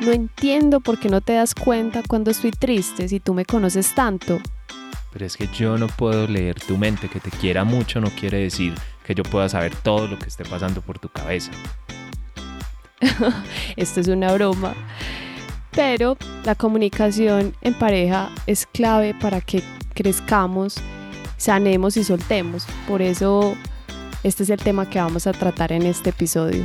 No entiendo por qué no te das cuenta cuando estoy triste si tú me conoces tanto. Pero es que yo no puedo leer tu mente, que te quiera mucho no quiere decir que yo pueda saber todo lo que esté pasando por tu cabeza. Esto es una broma. Pero la comunicación en pareja es clave para que crezcamos, sanemos y soltemos. Por eso este es el tema que vamos a tratar en este episodio.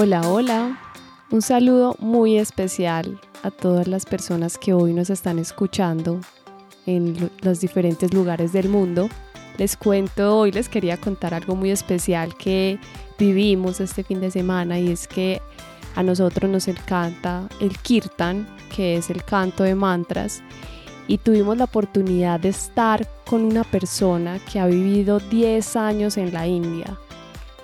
Hola, hola. Un saludo muy especial a todas las personas que hoy nos están escuchando en los diferentes lugares del mundo. Les cuento, hoy les quería contar algo muy especial que vivimos este fin de semana y es que a nosotros nos encanta el kirtan, que es el canto de mantras, y tuvimos la oportunidad de estar con una persona que ha vivido 10 años en la India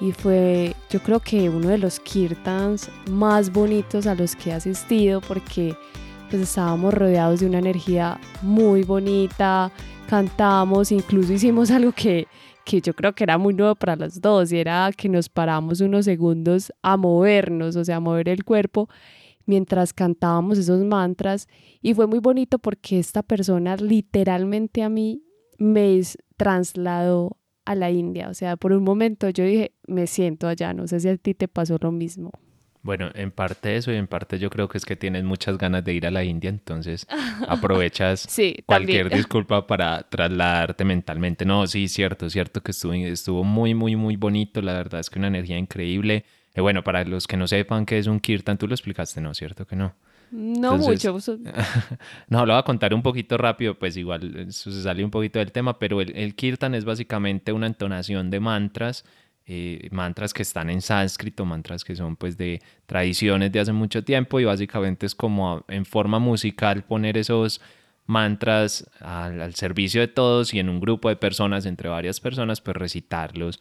y fue yo creo que uno de los kirtans más bonitos a los que he asistido porque pues estábamos rodeados de una energía muy bonita, cantamos, incluso hicimos algo que, que yo creo que era muy nuevo para los dos y era que nos paramos unos segundos a movernos, o sea, a mover el cuerpo mientras cantábamos esos mantras. Y fue muy bonito porque esta persona literalmente a mí me trasladó a la India. O sea, por un momento yo dije, me siento allá. No sé si a ti te pasó lo mismo. Bueno, en parte eso y en parte yo creo que es que tienes muchas ganas de ir a la India, entonces aprovechas cualquier disculpa para trasladarte mentalmente. No, sí, cierto, cierto que estuvo, estuvo muy, muy, muy bonito. La verdad es que una energía increíble. Y bueno, para los que no sepan qué es un kirtan, tú lo explicaste, ¿no? ¿Cierto que no? No mucho. no, lo voy a contar un poquito rápido, pues igual eso se sale un poquito del tema, pero el, kirtan es básicamente una entonación de mantras, eh, mantras que están en sánscrito, mantras que son pues de tradiciones de hace mucho tiempo y básicamente es como en forma musical poner esos mantras al, al servicio de todos y en un grupo de personas, entre varias personas, pues recitarlos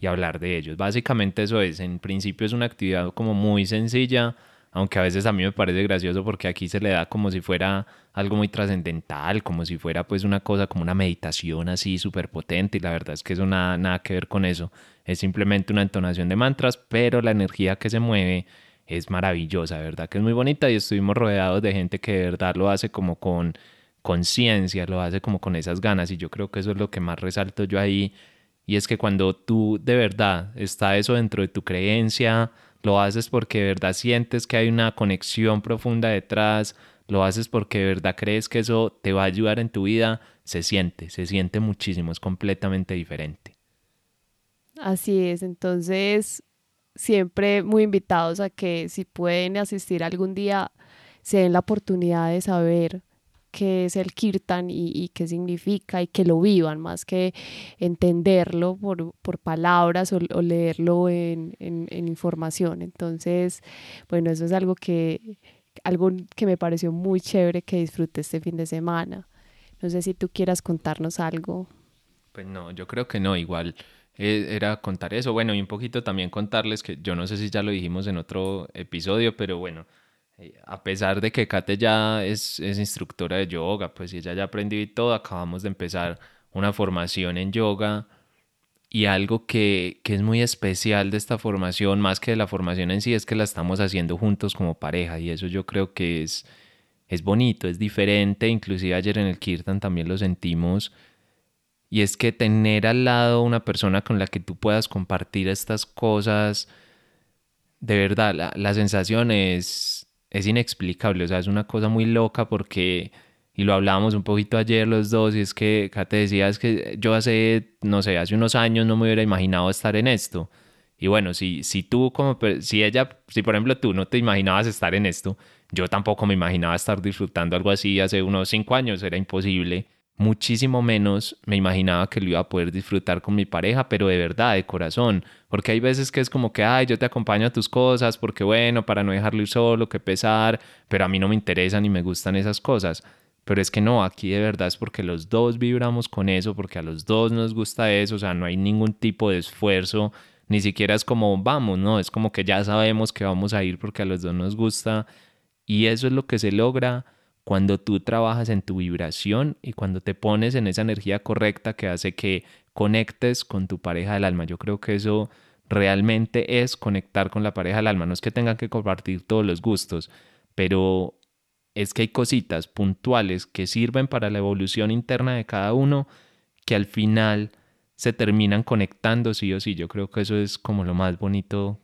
y hablar de ellos. Básicamente eso es, en principio es una actividad como muy sencilla, aunque a veces a mí me parece gracioso porque aquí se le da como si fuera algo muy trascendental, como si fuera pues una cosa como una meditación así súper potente y la verdad es que eso nada, nada que ver con eso, es simplemente una entonación de mantras, pero la energía que se mueve es maravillosa, ¿verdad? Que es muy bonita y estuvimos rodeados de gente que de verdad lo hace como con conciencia, lo hace como con esas ganas y yo creo que eso es lo que más resalto yo ahí y es que cuando tú de verdad está eso dentro de tu creencia, lo haces porque de verdad sientes que hay una conexión profunda detrás, lo haces porque de verdad crees que eso te va a ayudar en tu vida, se siente, se siente muchísimo, es completamente diferente. Así es, entonces siempre muy invitados a que si pueden asistir algún día, se den la oportunidad de saber qué es el kirtan y, qué significa y que lo vivan, más que entenderlo por, por palabras o, leerlo en, en, información. Entonces, bueno, eso es algo que, algo que me pareció muy chévere que disfruté este fin de semana. No sé si tú quieras contarnos algo. Pues no, yo creo que no, igual eh, era contar eso. Bueno, y un poquito también contarles que yo no sé si ya lo dijimos en otro episodio, pero bueno, a pesar de que Kate ya es, es, instructora de yoga, pues ella ya aprendió y todo, acabamos de empezar una formación en yoga. Y algo que, que, es muy especial de esta formación, más que de la formación en sí, es que la estamos haciendo juntos como pareja y eso yo creo que es, es bonito, es diferente, inclusive ayer en el Kirtan también lo sentimos. Y es que tener al lado una persona con la que tú puedas compartir estas cosas, de verdad, la, la sensación es, es inexplicable, o sea, es una cosa muy loca porque, y lo hablábamos un poquito ayer los dos, y es que te decía, es que yo hace, no sé, hace unos años no me hubiera imaginado estar en esto. Y bueno, si, si tú como, si ella, si por ejemplo tú no te imaginabas estar en esto, yo tampoco me imaginaba estar disfrutando algo así hace unos cinco años, era imposible. Muchísimo menos me imaginaba que lo iba a poder disfrutar con mi pareja, pero de verdad, de corazón. Porque hay veces que es como que, ay, yo te acompaño a tus cosas, porque bueno, para no dejarlo solo, que pesar, pero a mí no me interesan ni me gustan esas cosas. Pero es que no, aquí de verdad es porque los dos vibramos con eso, porque a los dos nos gusta eso, o sea, no hay ningún tipo de esfuerzo, ni siquiera es como vamos, no, es como que ya sabemos que vamos a ir porque a los dos nos gusta y eso es lo que se logra cuando tú trabajas en tu vibración y cuando te pones en esa energía correcta que hace que conectes con tu pareja del alma. Yo creo que eso realmente es conectar con la pareja del alma. No es que tengan que compartir todos los gustos, pero es que hay cositas puntuales que sirven para la evolución interna de cada uno que al final se terminan conectando sí o sí. Yo creo que eso es como lo más bonito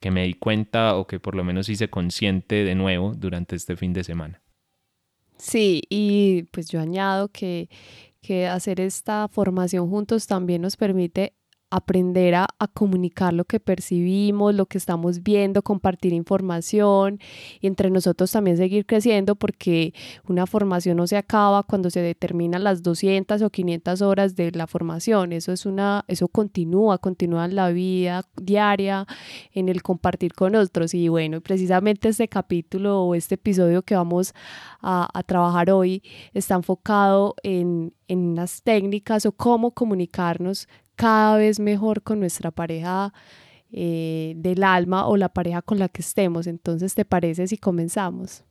que me di cuenta o que por lo menos hice consciente de nuevo durante este fin de semana. Sí, y pues yo añado que, que hacer esta formación juntos también nos permite aprender a, comunicar lo que percibimos, lo que estamos viendo, compartir información y entre nosotros también seguir creciendo porque una formación no se acaba cuando se determinan las 200 o 500 horas de la formación. Eso es una eso continúa, continúa en la vida diaria, en el compartir con otros y bueno, precisamente este capítulo o este episodio que vamos a, a trabajar hoy está enfocado en en las técnicas o cómo comunicarnos cada vez mejor con nuestra pareja eh, del alma o la pareja con la que estemos. Entonces, ¿te parece si comenzamos?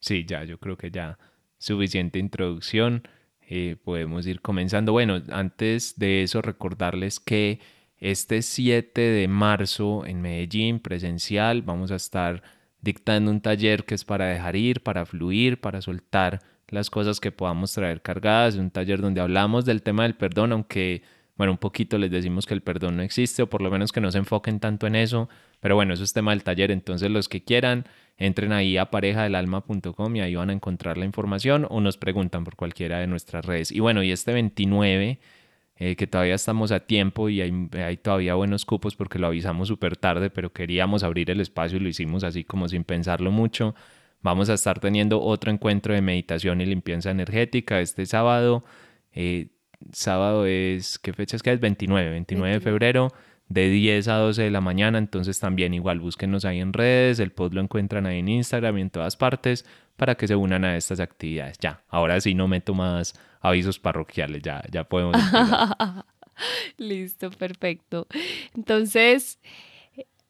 Sí, ya, yo creo que ya suficiente introducción. Eh, podemos ir comenzando. Bueno, antes de eso, recordarles que este 7 de marzo en Medellín, presencial, vamos a estar dictando un taller que es para dejar ir, para fluir, para soltar las cosas que podamos traer cargadas. Un taller donde hablamos del tema del perdón, aunque bueno, un poquito les decimos que el perdón no existe o por lo menos que no se enfoquen tanto en eso, pero bueno, eso es tema del taller, entonces los que quieran, entren ahí a parejadelalma.com y ahí van a encontrar la información o nos preguntan por cualquiera de nuestras redes. Y bueno, y este 29, eh, que todavía estamos a tiempo y hay, todavía buenos cupos porque lo avisamos súper tarde, pero queríamos abrir el espacio y lo hicimos así como sin pensarlo mucho. Vamos a estar teniendo otro encuentro de meditación y limpieza energética este sábado. Eh, sábado es, ¿qué fecha es que es? 29, 29 de febrero, de 10 a 12 de la mañana, entonces también igual búsquenos ahí en redes, el post lo encuentran ahí en Instagram y en todas partes para que se unan a estas actividades. Ya, ahora sí no meto más avisos parroquiales, ya, ya podemos. Listo, perfecto. Entonces,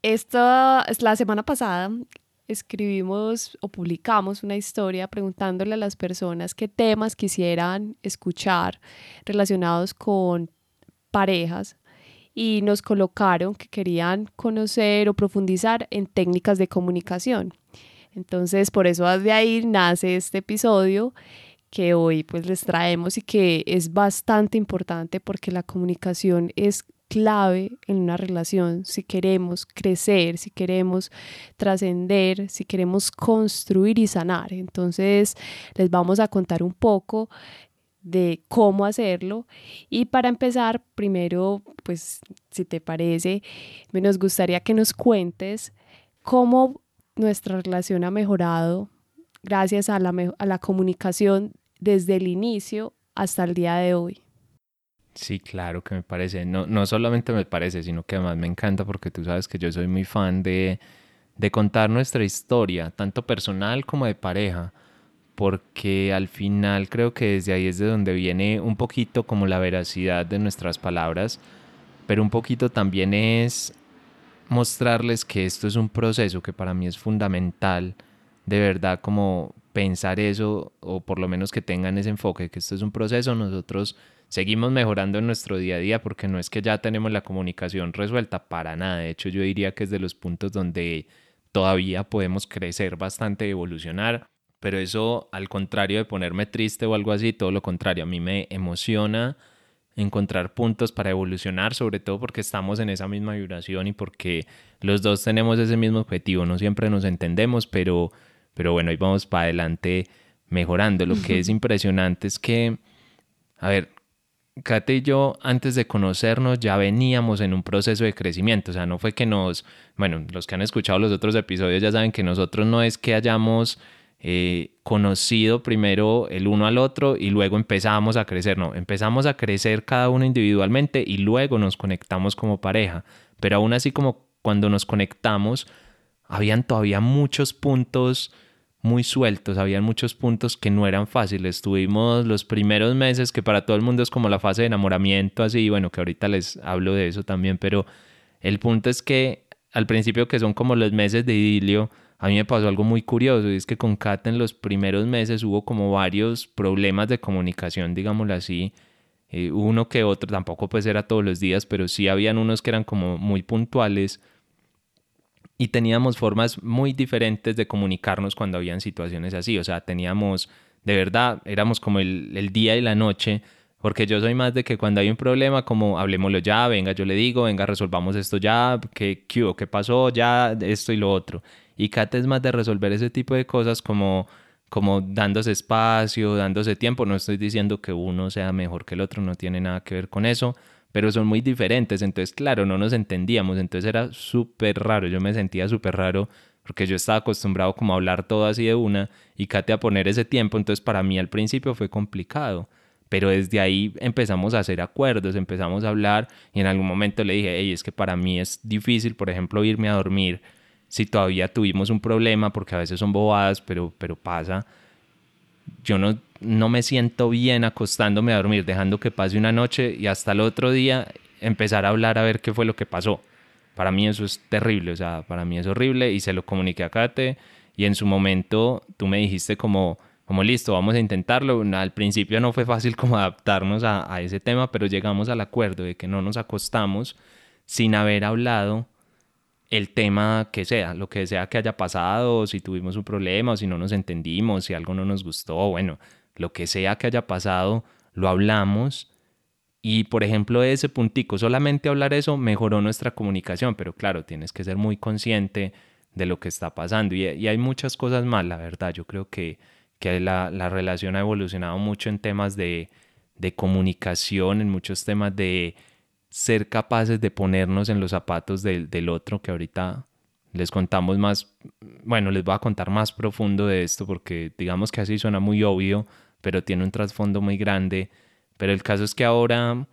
esta es la semana pasada escribimos o publicamos una historia preguntándole a las personas qué temas quisieran escuchar relacionados con parejas y nos colocaron que querían conocer o profundizar en técnicas de comunicación. Entonces, por eso de ahí nace este episodio que hoy pues les traemos y que es bastante importante porque la comunicación es clave en una relación si queremos crecer, si queremos trascender, si queremos construir y sanar. Entonces les vamos a contar un poco de cómo hacerlo y para empezar primero pues si te parece me nos gustaría que nos cuentes cómo nuestra relación ha mejorado gracias a la, a la comunicación desde el inicio hasta el día de hoy. Sí, claro que me parece. No, no solamente me parece, sino que además me encanta porque tú sabes que yo soy muy fan de, de contar nuestra historia, tanto personal como de pareja, porque al final creo que desde ahí es de donde viene un poquito como la veracidad de nuestras palabras, pero un poquito también es mostrarles que esto es un proceso que para mí es fundamental, de verdad como pensar eso, o por lo menos que tengan ese enfoque, que esto es un proceso, nosotros seguimos mejorando en nuestro día a día porque no es que ya tenemos la comunicación resuelta para nada. De hecho, yo diría que es de los puntos donde todavía podemos crecer bastante y evolucionar. Pero eso, al contrario de ponerme triste o algo así, todo lo contrario, a mí me emociona encontrar puntos para evolucionar, sobre todo porque estamos en esa misma vibración y porque los dos tenemos ese mismo objetivo. No siempre nos entendemos, pero, pero bueno, ahí vamos para adelante mejorando. Lo que es impresionante es que, a ver, Kate y yo, antes de conocernos, ya veníamos en un proceso de crecimiento. O sea, no fue que nos, bueno, los que han escuchado los otros episodios ya saben que nosotros no es que hayamos eh, conocido primero el uno al otro y luego empezamos a crecer. No, empezamos a crecer cada uno individualmente y luego nos conectamos como pareja. Pero aún así como cuando nos conectamos, habían todavía muchos puntos muy sueltos, habían muchos puntos que no eran fáciles. Tuvimos los primeros meses que para todo el mundo es como la fase de enamoramiento, así, bueno, que ahorita les hablo de eso también, pero el punto es que al principio que son como los meses de idilio, a mí me pasó algo muy curioso y es que con Kat en los primeros meses hubo como varios problemas de comunicación, digámoslo así. Eh, uno que otro, tampoco pues era todos los días, pero sí habían unos que eran como muy puntuales y teníamos formas muy diferentes de comunicarnos cuando habían situaciones así. O sea, teníamos, de verdad, éramos como el, día y la noche, porque yo soy más de que cuando hay un problema, como hablemoslo ya, venga, yo le digo, venga, resolvamos esto ya, qué, qué, qué pasó, ya, esto y lo otro. Y Kate es más de resolver ese tipo de cosas como como dándose espacio, dándose tiempo. No estoy diciendo que uno sea mejor que el otro, no tiene nada que ver con eso, pero son muy diferentes, entonces claro, no nos entendíamos, entonces era súper raro, yo me sentía súper raro porque yo estaba acostumbrado como a hablar todo así de una y Kate a poner ese tiempo, entonces para mí al principio fue complicado, pero desde ahí empezamos a hacer acuerdos, empezamos a hablar y en algún momento le dije, hey, es que para mí es difícil, por ejemplo, irme a dormir si todavía tuvimos un problema, porque a veces son bobadas, pero, pero pasa, yo no no me siento bien acostándome a dormir, dejando que pase una noche y hasta el otro día empezar a hablar a ver qué fue lo que pasó. Para mí eso es terrible, o sea, para mí es horrible y se lo comuniqué a Kate y en su momento tú me dijiste como, como listo, vamos a intentarlo. Al principio no fue fácil como adaptarnos a, a ese tema, pero llegamos al acuerdo de que no nos acostamos sin haber hablado el tema que sea, lo que sea que haya pasado, si tuvimos un problema, si no nos entendimos, si algo no nos gustó, bueno, lo que sea que haya pasado, lo hablamos. Y por ejemplo, ese puntico, solamente hablar eso mejoró nuestra comunicación, pero claro, tienes que ser muy consciente de lo que está pasando. Y, hay muchas cosas más, la verdad. Yo creo que, que la, relación ha evolucionado mucho en temas de comunicación, en muchos temas de ser capaces de ponernos en los zapatos del, del otro, que ahorita les contamos más, bueno, les voy a contar más profundo de esto porque digamos que así suena muy obvio, pero tiene un trasfondo muy grande. Pero el caso es que ahora,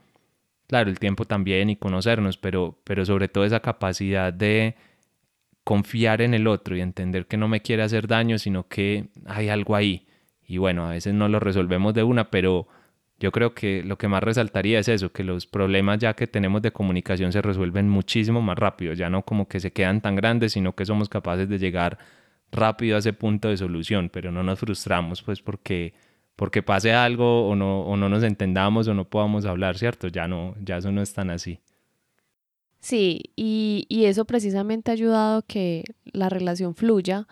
claro, el tiempo también y conocernos, pero, pero sobre todo esa capacidad de confiar en el otro y entender que no me quiere hacer daño, sino que hay algo ahí. Y bueno, a veces no lo resolvemos de una, pero yo creo que lo que más resaltaría es eso, que los problemas ya que tenemos de comunicación se resuelven muchísimo más rápido, ya no como que se quedan tan grandes, sino que somos capaces de llegar rápido a ese punto de solución, pero no nos frustramos pues porque porque pase algo o no, o no nos entendamos o no podamos hablar, ¿cierto? Ya no, ya eso no es tan así. Sí, y, y eso precisamente ha ayudado que la relación fluya,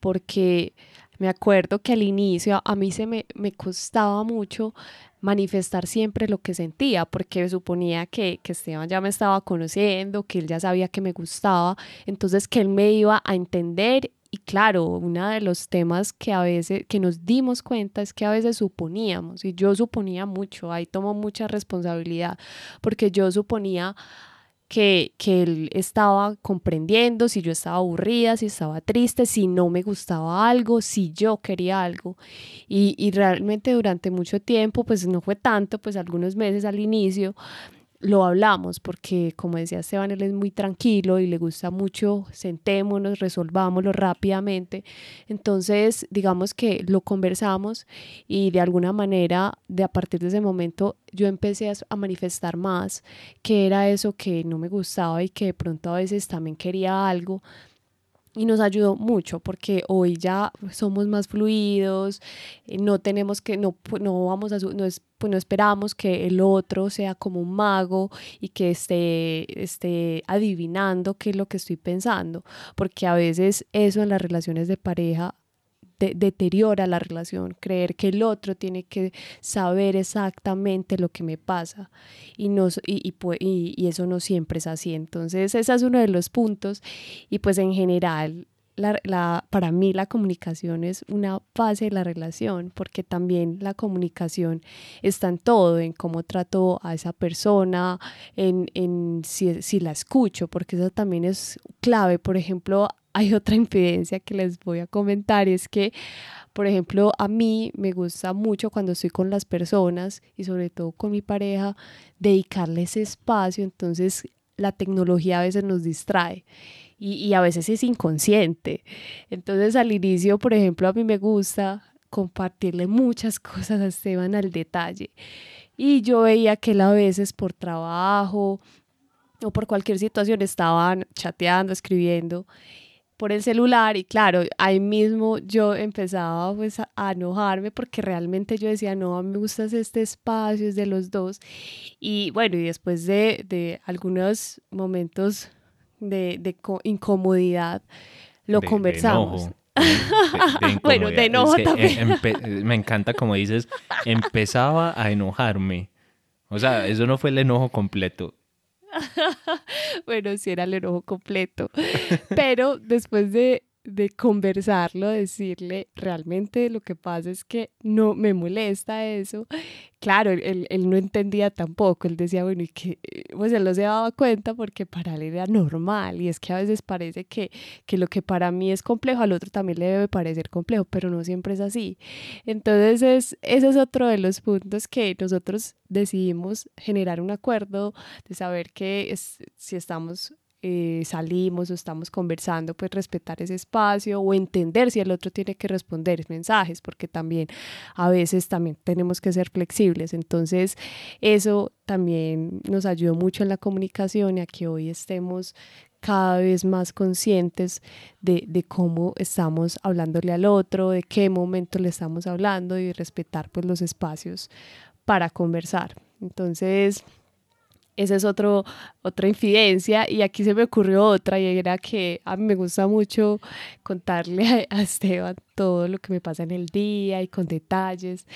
porque me acuerdo que al inicio a mí se me, me costaba mucho manifestar siempre lo que sentía, porque suponía que, que, Esteban ya me estaba conociendo, que él ya sabía que me gustaba, entonces que él me iba a entender. Y claro, uno de los temas que a veces, que nos dimos cuenta es que a veces suponíamos, y yo suponía mucho, ahí tomo mucha responsabilidad, porque yo suponía, que, que, él estaba comprendiendo si yo estaba aburrida, si estaba triste, si no me gustaba algo, si yo quería algo. Y, y realmente durante mucho tiempo, pues no fue tanto, pues algunos meses al inicio, lo hablamos porque, como decía Esteban, él es muy tranquilo y le gusta mucho, sentémonos, resolvámoslo rápidamente. Entonces, digamos que lo conversamos y de alguna manera, de a partir de ese momento, yo empecé a, manifestar más que era eso que no me gustaba y que de pronto a veces también quería algo y nos ayudó mucho porque hoy ya somos más fluidos, eh, no tenemos que, no, no vamos a, no, es, pues no esperamos que el otro sea como un mago y que esté, esté adivinando qué es lo que estoy pensando, porque a veces eso en las relaciones de pareja deteriora la relación, creer que el otro tiene que saber exactamente lo que me pasa y, no, y, y, y, eso no siempre es así. Entonces, ese es uno de los puntos y pues en general la, para mí la comunicación es una base de la relación, porque también la comunicación está en todo, en cómo trato a esa persona, en, en si, si la escucho, porque eso también es clave. Por ejemplo, hay otra impedencia que les voy a comentar y es que, por ejemplo, a mí me gusta mucho cuando estoy con las personas y sobre todo con mi pareja, dedicarles espacio, entonces la tecnología a veces nos distrae y, a veces es inconsciente. Entonces al inicio, por ejemplo, a mí me gusta compartirle muchas cosas a Esteban al detalle. Y yo veía que él a veces por trabajo o por cualquier situación estaban chateando, escribiendo por el celular y claro, ahí mismo yo empezaba pues a, enojarme porque realmente yo decía, no, me gusta este espacio, es de los dos. Y bueno, y después de, de algunos momentos de, de incomodidad, lo conversamos. bueno, de enojo también. me encanta como dices, empezaba a enojarme. O sea, eso no fue el enojo completo. bueno, sí era el enojo completo. Pero después de de conversarlo, decirle, realmente lo que pasa es que no me molesta eso. Claro, él, él no entendía tampoco, él decía, bueno, y que, pues él no se daba cuenta porque para él era normal y es que a veces parece que, que lo que para mí es complejo al otro también le debe parecer complejo, pero no siempre es así. Entonces, es, ese es otro de los puntos que nosotros decidimos generar un acuerdo de saber que es, si estamos eh, salimos o estamos conversando, pues respetar ese espacio o entender si el otro tiene que responder mensajes, porque también a veces también tenemos que ser flexibles. Entonces, eso también nos ayudó mucho en la comunicación y a que hoy estemos cada vez más conscientes de, de, cómo estamos hablándole al otro, de qué momento le estamos hablando y respetar pues los espacios para conversar. Entonces, esa es otro, otra infidencia y aquí se me ocurrió otra y era que a mí me gusta mucho contarle a, Esteban todo lo que me pasa en el día y con detalles.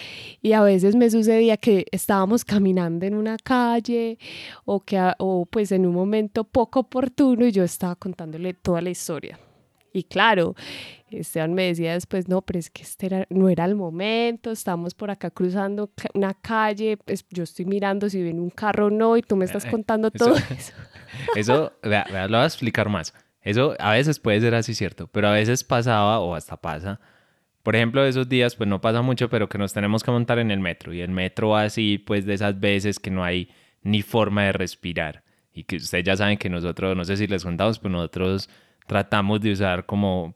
Y a veces me sucedía que estábamos caminando en una calle o que o pues en un momento poco oportuno y yo estaba contándole toda la historia. Y claro, Esteban me decía después, no, pero es que este no era el momento, estamos por acá cruzando una calle, pues yo estoy mirando si viene un carro o no y tú me estás eh, contando todo eso. Eso, vea, lo voy a explicar más. Eso a veces puede ser así, cierto, pero a veces pasaba o hasta pasa. Por ejemplo, esos días, pues no pasa mucho, pero que nos tenemos que montar en el metro. Y el metro así, pues de esas veces que no hay ni forma de respirar. Y que ustedes ya saben que nosotros, no sé si les contamos, pues nosotros tratamos de usar como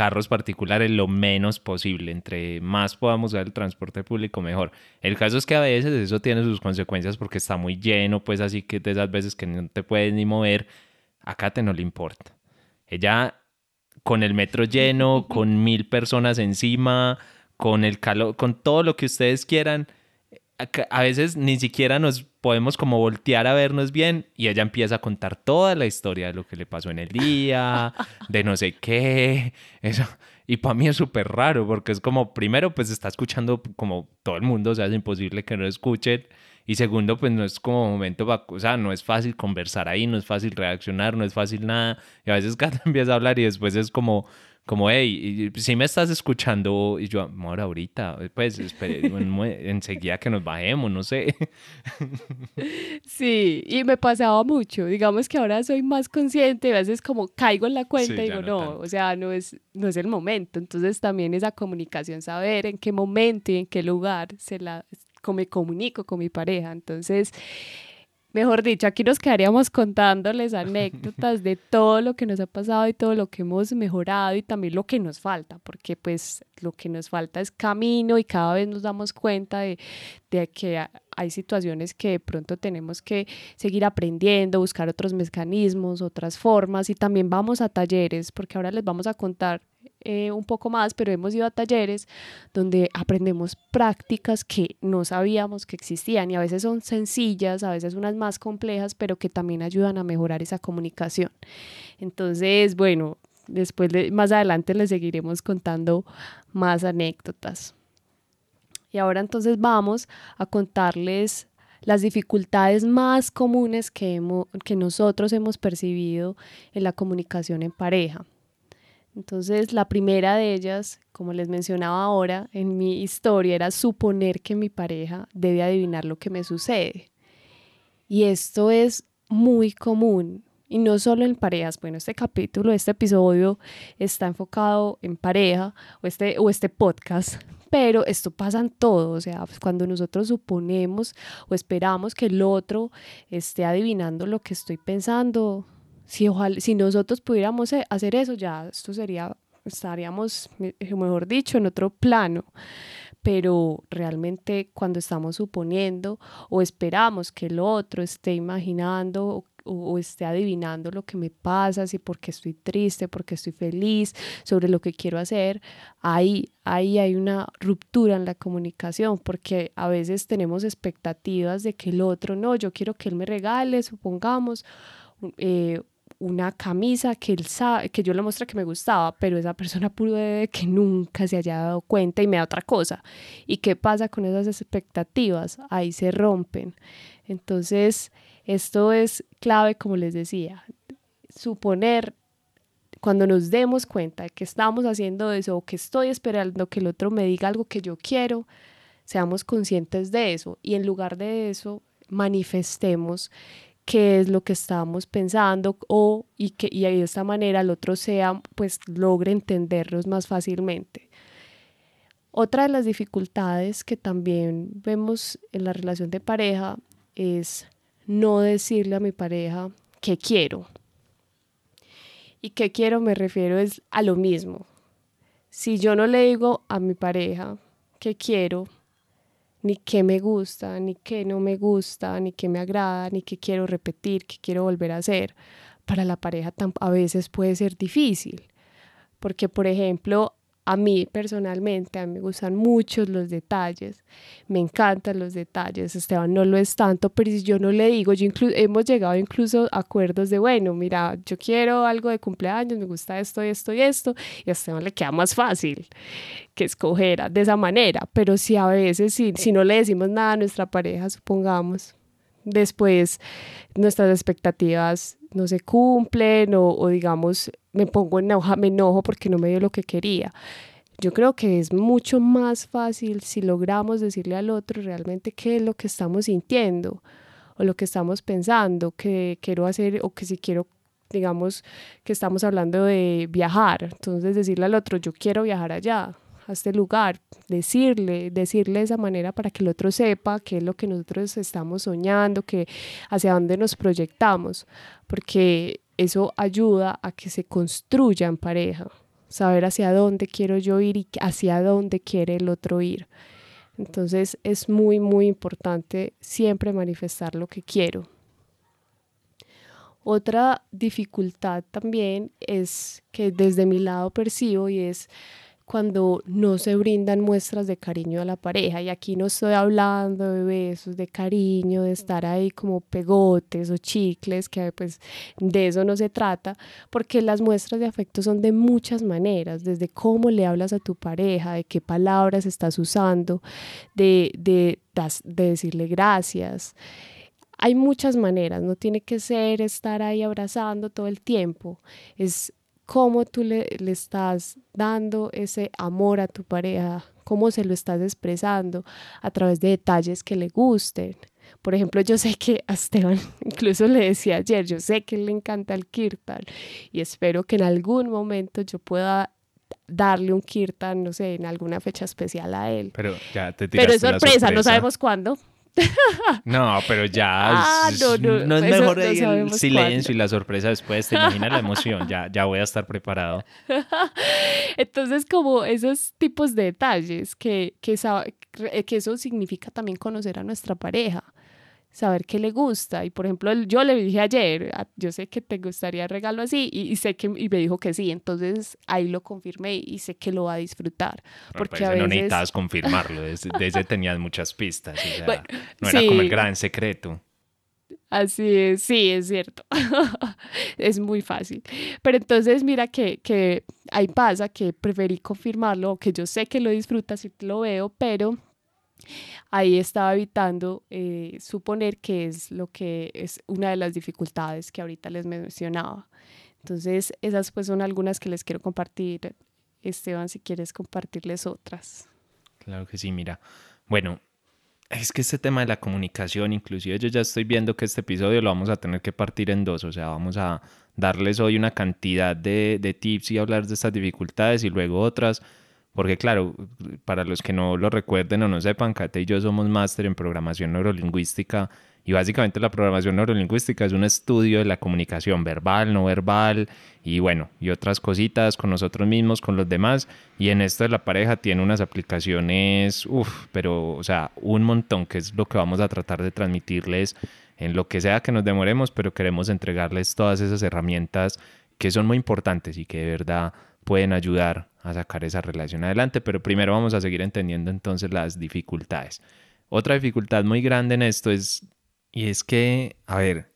carros particulares lo menos posible. Entre más podamos usar el transporte público, mejor. El caso es que a veces eso tiene sus consecuencias porque está muy lleno, pues así que de esas veces que no te puedes ni mover, acá te no le importa. Ella con el metro lleno, con mil personas encima, con el calor, con todo lo que ustedes quieran, a veces ni siquiera nos podemos como voltear a vernos bien y ella empieza a contar toda la historia de lo que le pasó en el día, de no sé qué, eso. Y para mí es súper raro porque es como, primero, pues está escuchando como todo el mundo, o sea, es imposible que no escuchen. Y segundo, pues no es como momento, o sea, no es fácil conversar ahí, no es fácil reaccionar, no es fácil nada. Y a veces Cata empieza a hablar y después es como, como, hey, si me estás escuchando, y yo, amor, ahorita, pues enseguida que nos bajemos, no sé. Sí, y me pasaba mucho, digamos que ahora soy más consciente, a veces como caigo en la cuenta y digo, no, o sea, no es, no es el momento, entonces también esa comunicación, saber en qué momento y en qué lugar se la, me comunico con mi pareja, entonces Mejor dicho, aquí nos quedaríamos contándoles anécdotas de todo lo que nos ha pasado y todo lo que hemos mejorado y también lo que nos falta, porque pues lo que nos falta es camino y cada vez nos damos cuenta de, de que hay situaciones que de pronto tenemos que seguir aprendiendo, buscar otros mecanismos, otras formas y también vamos a talleres, porque ahora les vamos a contar eh, un poco más, pero hemos ido a talleres donde aprendemos prácticas que no sabíamos que existían y a veces son sencillas, a veces unas más complejas, pero que también ayudan a mejorar esa comunicación. Entonces, bueno, después más adelante les seguiremos contando más anécdotas. Y ahora entonces vamos a contarles las dificultades más comunes que, que nosotros hemos percibido en la comunicación en pareja. Entonces, la primera de ellas, como les mencionaba ahora en mi historia, era suponer que mi pareja debe adivinar lo que me sucede. Y esto es muy común. Y no solo en parejas. Bueno, este capítulo, este episodio está enfocado en pareja o este, o este podcast. Pero esto pasa en todo. O sea, cuando nosotros suponemos o esperamos que el otro esté adivinando lo que estoy pensando, si, si nosotros pudiéramos eh, hacer eso, ya esto sería, estaríamos, mejor dicho, en otro plano. Pero realmente cuando estamos suponiendo o esperamos que el otro esté imaginando o, esté adivinando lo que me pasa, si porque estoy triste, porque estoy feliz, sobre lo que quiero hacer, ahí, ahí hay una ruptura en la comunicación, porque a veces tenemos expectativas de que el otro, no, yo quiero que él me regale, supongamos, eh, una camisa que él sabe, que yo le mostré que me gustaba, pero esa persona puede que nunca se haya dado cuenta y me da otra cosa. ¿Y qué pasa con esas expectativas? Ahí se rompen. Entonces, esto es clave, como les decía, suponer cuando nos demos cuenta de que estamos haciendo eso o que estoy esperando que el otro me diga algo que yo quiero, seamos conscientes de eso y en lugar de eso manifestemos qué es lo que estamos pensando o y que y de esta manera el otro sea pues logre entenderlos más fácilmente. Otra de las dificultades que también vemos en la relación de pareja es no decirle a mi pareja qué quiero. Y qué quiero me refiero es a lo mismo. Si yo no le digo a mi pareja qué quiero, ni qué me gusta, ni qué no me gusta, ni qué me agrada, ni qué quiero repetir, qué quiero volver a hacer. Para la pareja a veces puede ser difícil, porque por ejemplo, a mí personalmente, a mí me gustan mucho los detalles, me encantan los detalles, Esteban no lo es tanto, pero si yo no le digo, yo hemos llegado incluso a acuerdos de, bueno, mira, yo quiero algo de cumpleaños, me gusta esto, esto y esto, y a Esteban le queda más fácil que escoger de esa manera, pero si a veces, si, si no le decimos nada a nuestra pareja, supongamos, después nuestras expectativas no se cumplen o, digamos me pongo enoja, me enojo porque no me dio lo que quería. Yo creo que es mucho más fácil si logramos decirle al otro realmente qué es lo que estamos sintiendo o lo que estamos pensando, que quiero hacer o que si quiero, digamos, que estamos hablando de viajar. Entonces decirle al otro, yo quiero viajar allá a este lugar, decirle, decirle de esa manera para que el otro sepa qué es lo que nosotros estamos soñando, que hacia dónde nos proyectamos, porque eso ayuda a que se construya en pareja, saber hacia dónde quiero yo ir y hacia dónde quiere el otro ir. Entonces es muy, muy importante siempre manifestar lo que quiero. Otra dificultad también es que desde mi lado percibo y es cuando no se brindan muestras de cariño a la pareja. Y aquí no estoy hablando de besos, de cariño, de estar ahí como pegotes o chicles, que pues de eso no se trata, porque las muestras de afecto son de muchas maneras, desde cómo le hablas a tu pareja, de qué palabras estás usando, de, de, de decirle gracias. Hay muchas maneras, no tiene que ser estar ahí abrazando todo el tiempo, es cómo tú le, estás dando ese amor a tu pareja, cómo se lo estás expresando a través de detalles que le gusten. Por ejemplo, yo sé que a Esteban, incluso le decía ayer, yo sé que le encanta el kirtan y espero que en algún momento yo pueda darle un kirtan, no sé, en alguna fecha especial a él. Pero ya te Pero es sorpresa, no sabemos cuándo. No, pero ya ah, no, es mejor el silencio y la sorpresa después, te imaginas la emoción, ya, ya voy a estar preparado. Entonces, como esos tipos de detalles que, que, que eso significa también conocer a nuestra pareja saber qué le gusta. Y por ejemplo, yo le dije ayer, ah, yo sé que te gustaría regalo así, y, sé que y me dijo que sí. Entonces ahí lo confirmé y sé que lo va a disfrutar. porque a veces... no necesitabas confirmarlo, desde, desde tenías muchas pistas. no era como el gran secreto. Así es, sí, es cierto. es muy fácil. Pero entonces mira que, que ahí pasa que preferí confirmarlo, que yo sé que lo disfrutas y lo veo, pero ahí estaba evitando eh, suponer que es lo que es una de las dificultades que ahorita les mencionaba, Entonces, esas pues son algunas que les quiero compartir. Esteban, si quieres compartirles otras. Claro que sí, mira. Bueno, es que este tema de la comunicación, inclusive yo ya estoy viendo que este episodio lo vamos a tener que partir en dos, o sea, vamos a darles hoy una cantidad de, de tips y hablar de estas dificultades y luego otras, porque claro, para los que no lo recuerden o no sepan, Kate y yo somos máster en programación neurolingüística y básicamente la programación neurolingüística es un estudio de la comunicación verbal, no verbal y bueno, y otras cositas con nosotros mismos, con los demás. Y en esto de la pareja tiene unas aplicaciones, uff, pero o sea, un montón, que es lo que vamos a tratar de transmitirles en lo que sea que nos demoremos, pero queremos entregarles todas esas herramientas que son muy importantes y que de verdad pueden ayudar a sacar esa relación adelante. Pero primero vamos a seguir entendiendo entonces las dificultades. Otra dificultad muy grande en esto es y es que, a ver,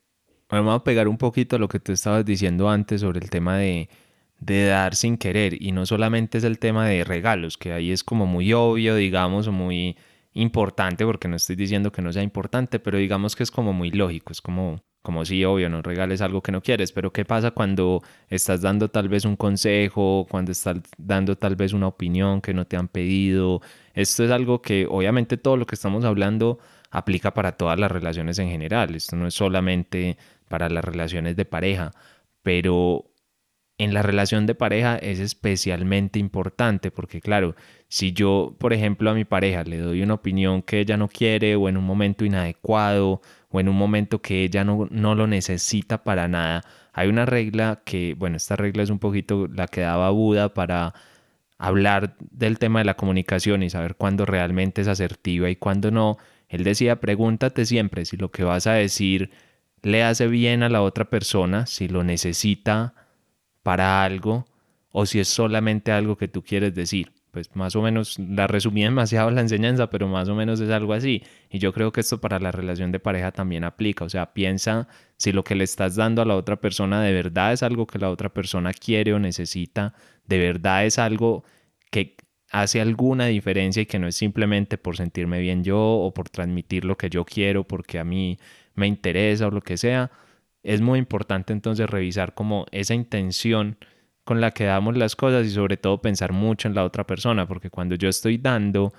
vamos a pegar un poquito a lo que tú estabas diciendo antes sobre el tema de, de dar sin querer. Y no solamente es el tema de regalos, que ahí es como muy obvio, digamos, o muy importante, porque no estoy diciendo que no sea importante, pero digamos que es como muy lógico, es como, como sí, obvio, no regales algo que no quieres, pero ¿qué pasa cuando estás dando tal vez un consejo, cuando estás dando tal vez una opinión que no te han pedido? Esto es algo que obviamente todo lo que estamos hablando aplica para todas las relaciones en general. Esto no es solamente para las relaciones de pareja, pero en la relación de pareja es especialmente importante porque claro, si yo, por ejemplo, a mi pareja le doy una opinión que ella no quiere o en un momento inadecuado o en un momento que ella no, no lo necesita para nada, hay una regla que, bueno, esta regla es un poquito la que daba Buda para hablar del tema de la comunicación y saber cuándo realmente es asertiva y cuándo no, él decía, pregúntate siempre si lo que vas a decir le hace bien a la otra persona, si lo necesita para algo o si es solamente algo que tú quieres decir. Pues más o menos, la resumí demasiado la enseñanza, pero más o menos es algo así. Y yo creo que esto para la relación de pareja también aplica. O sea, piensa si lo que le estás dando a la otra persona de verdad es algo que la otra persona quiere o necesita, de verdad es algo que hace alguna diferencia y que no es simplemente por sentirme bien yo o por transmitir lo que yo quiero porque a mí me interesa o lo que sea, es muy importante entonces revisar como esa intención con la que damos las cosas y sobre todo pensar mucho en la otra persona, porque cuando yo estoy dando,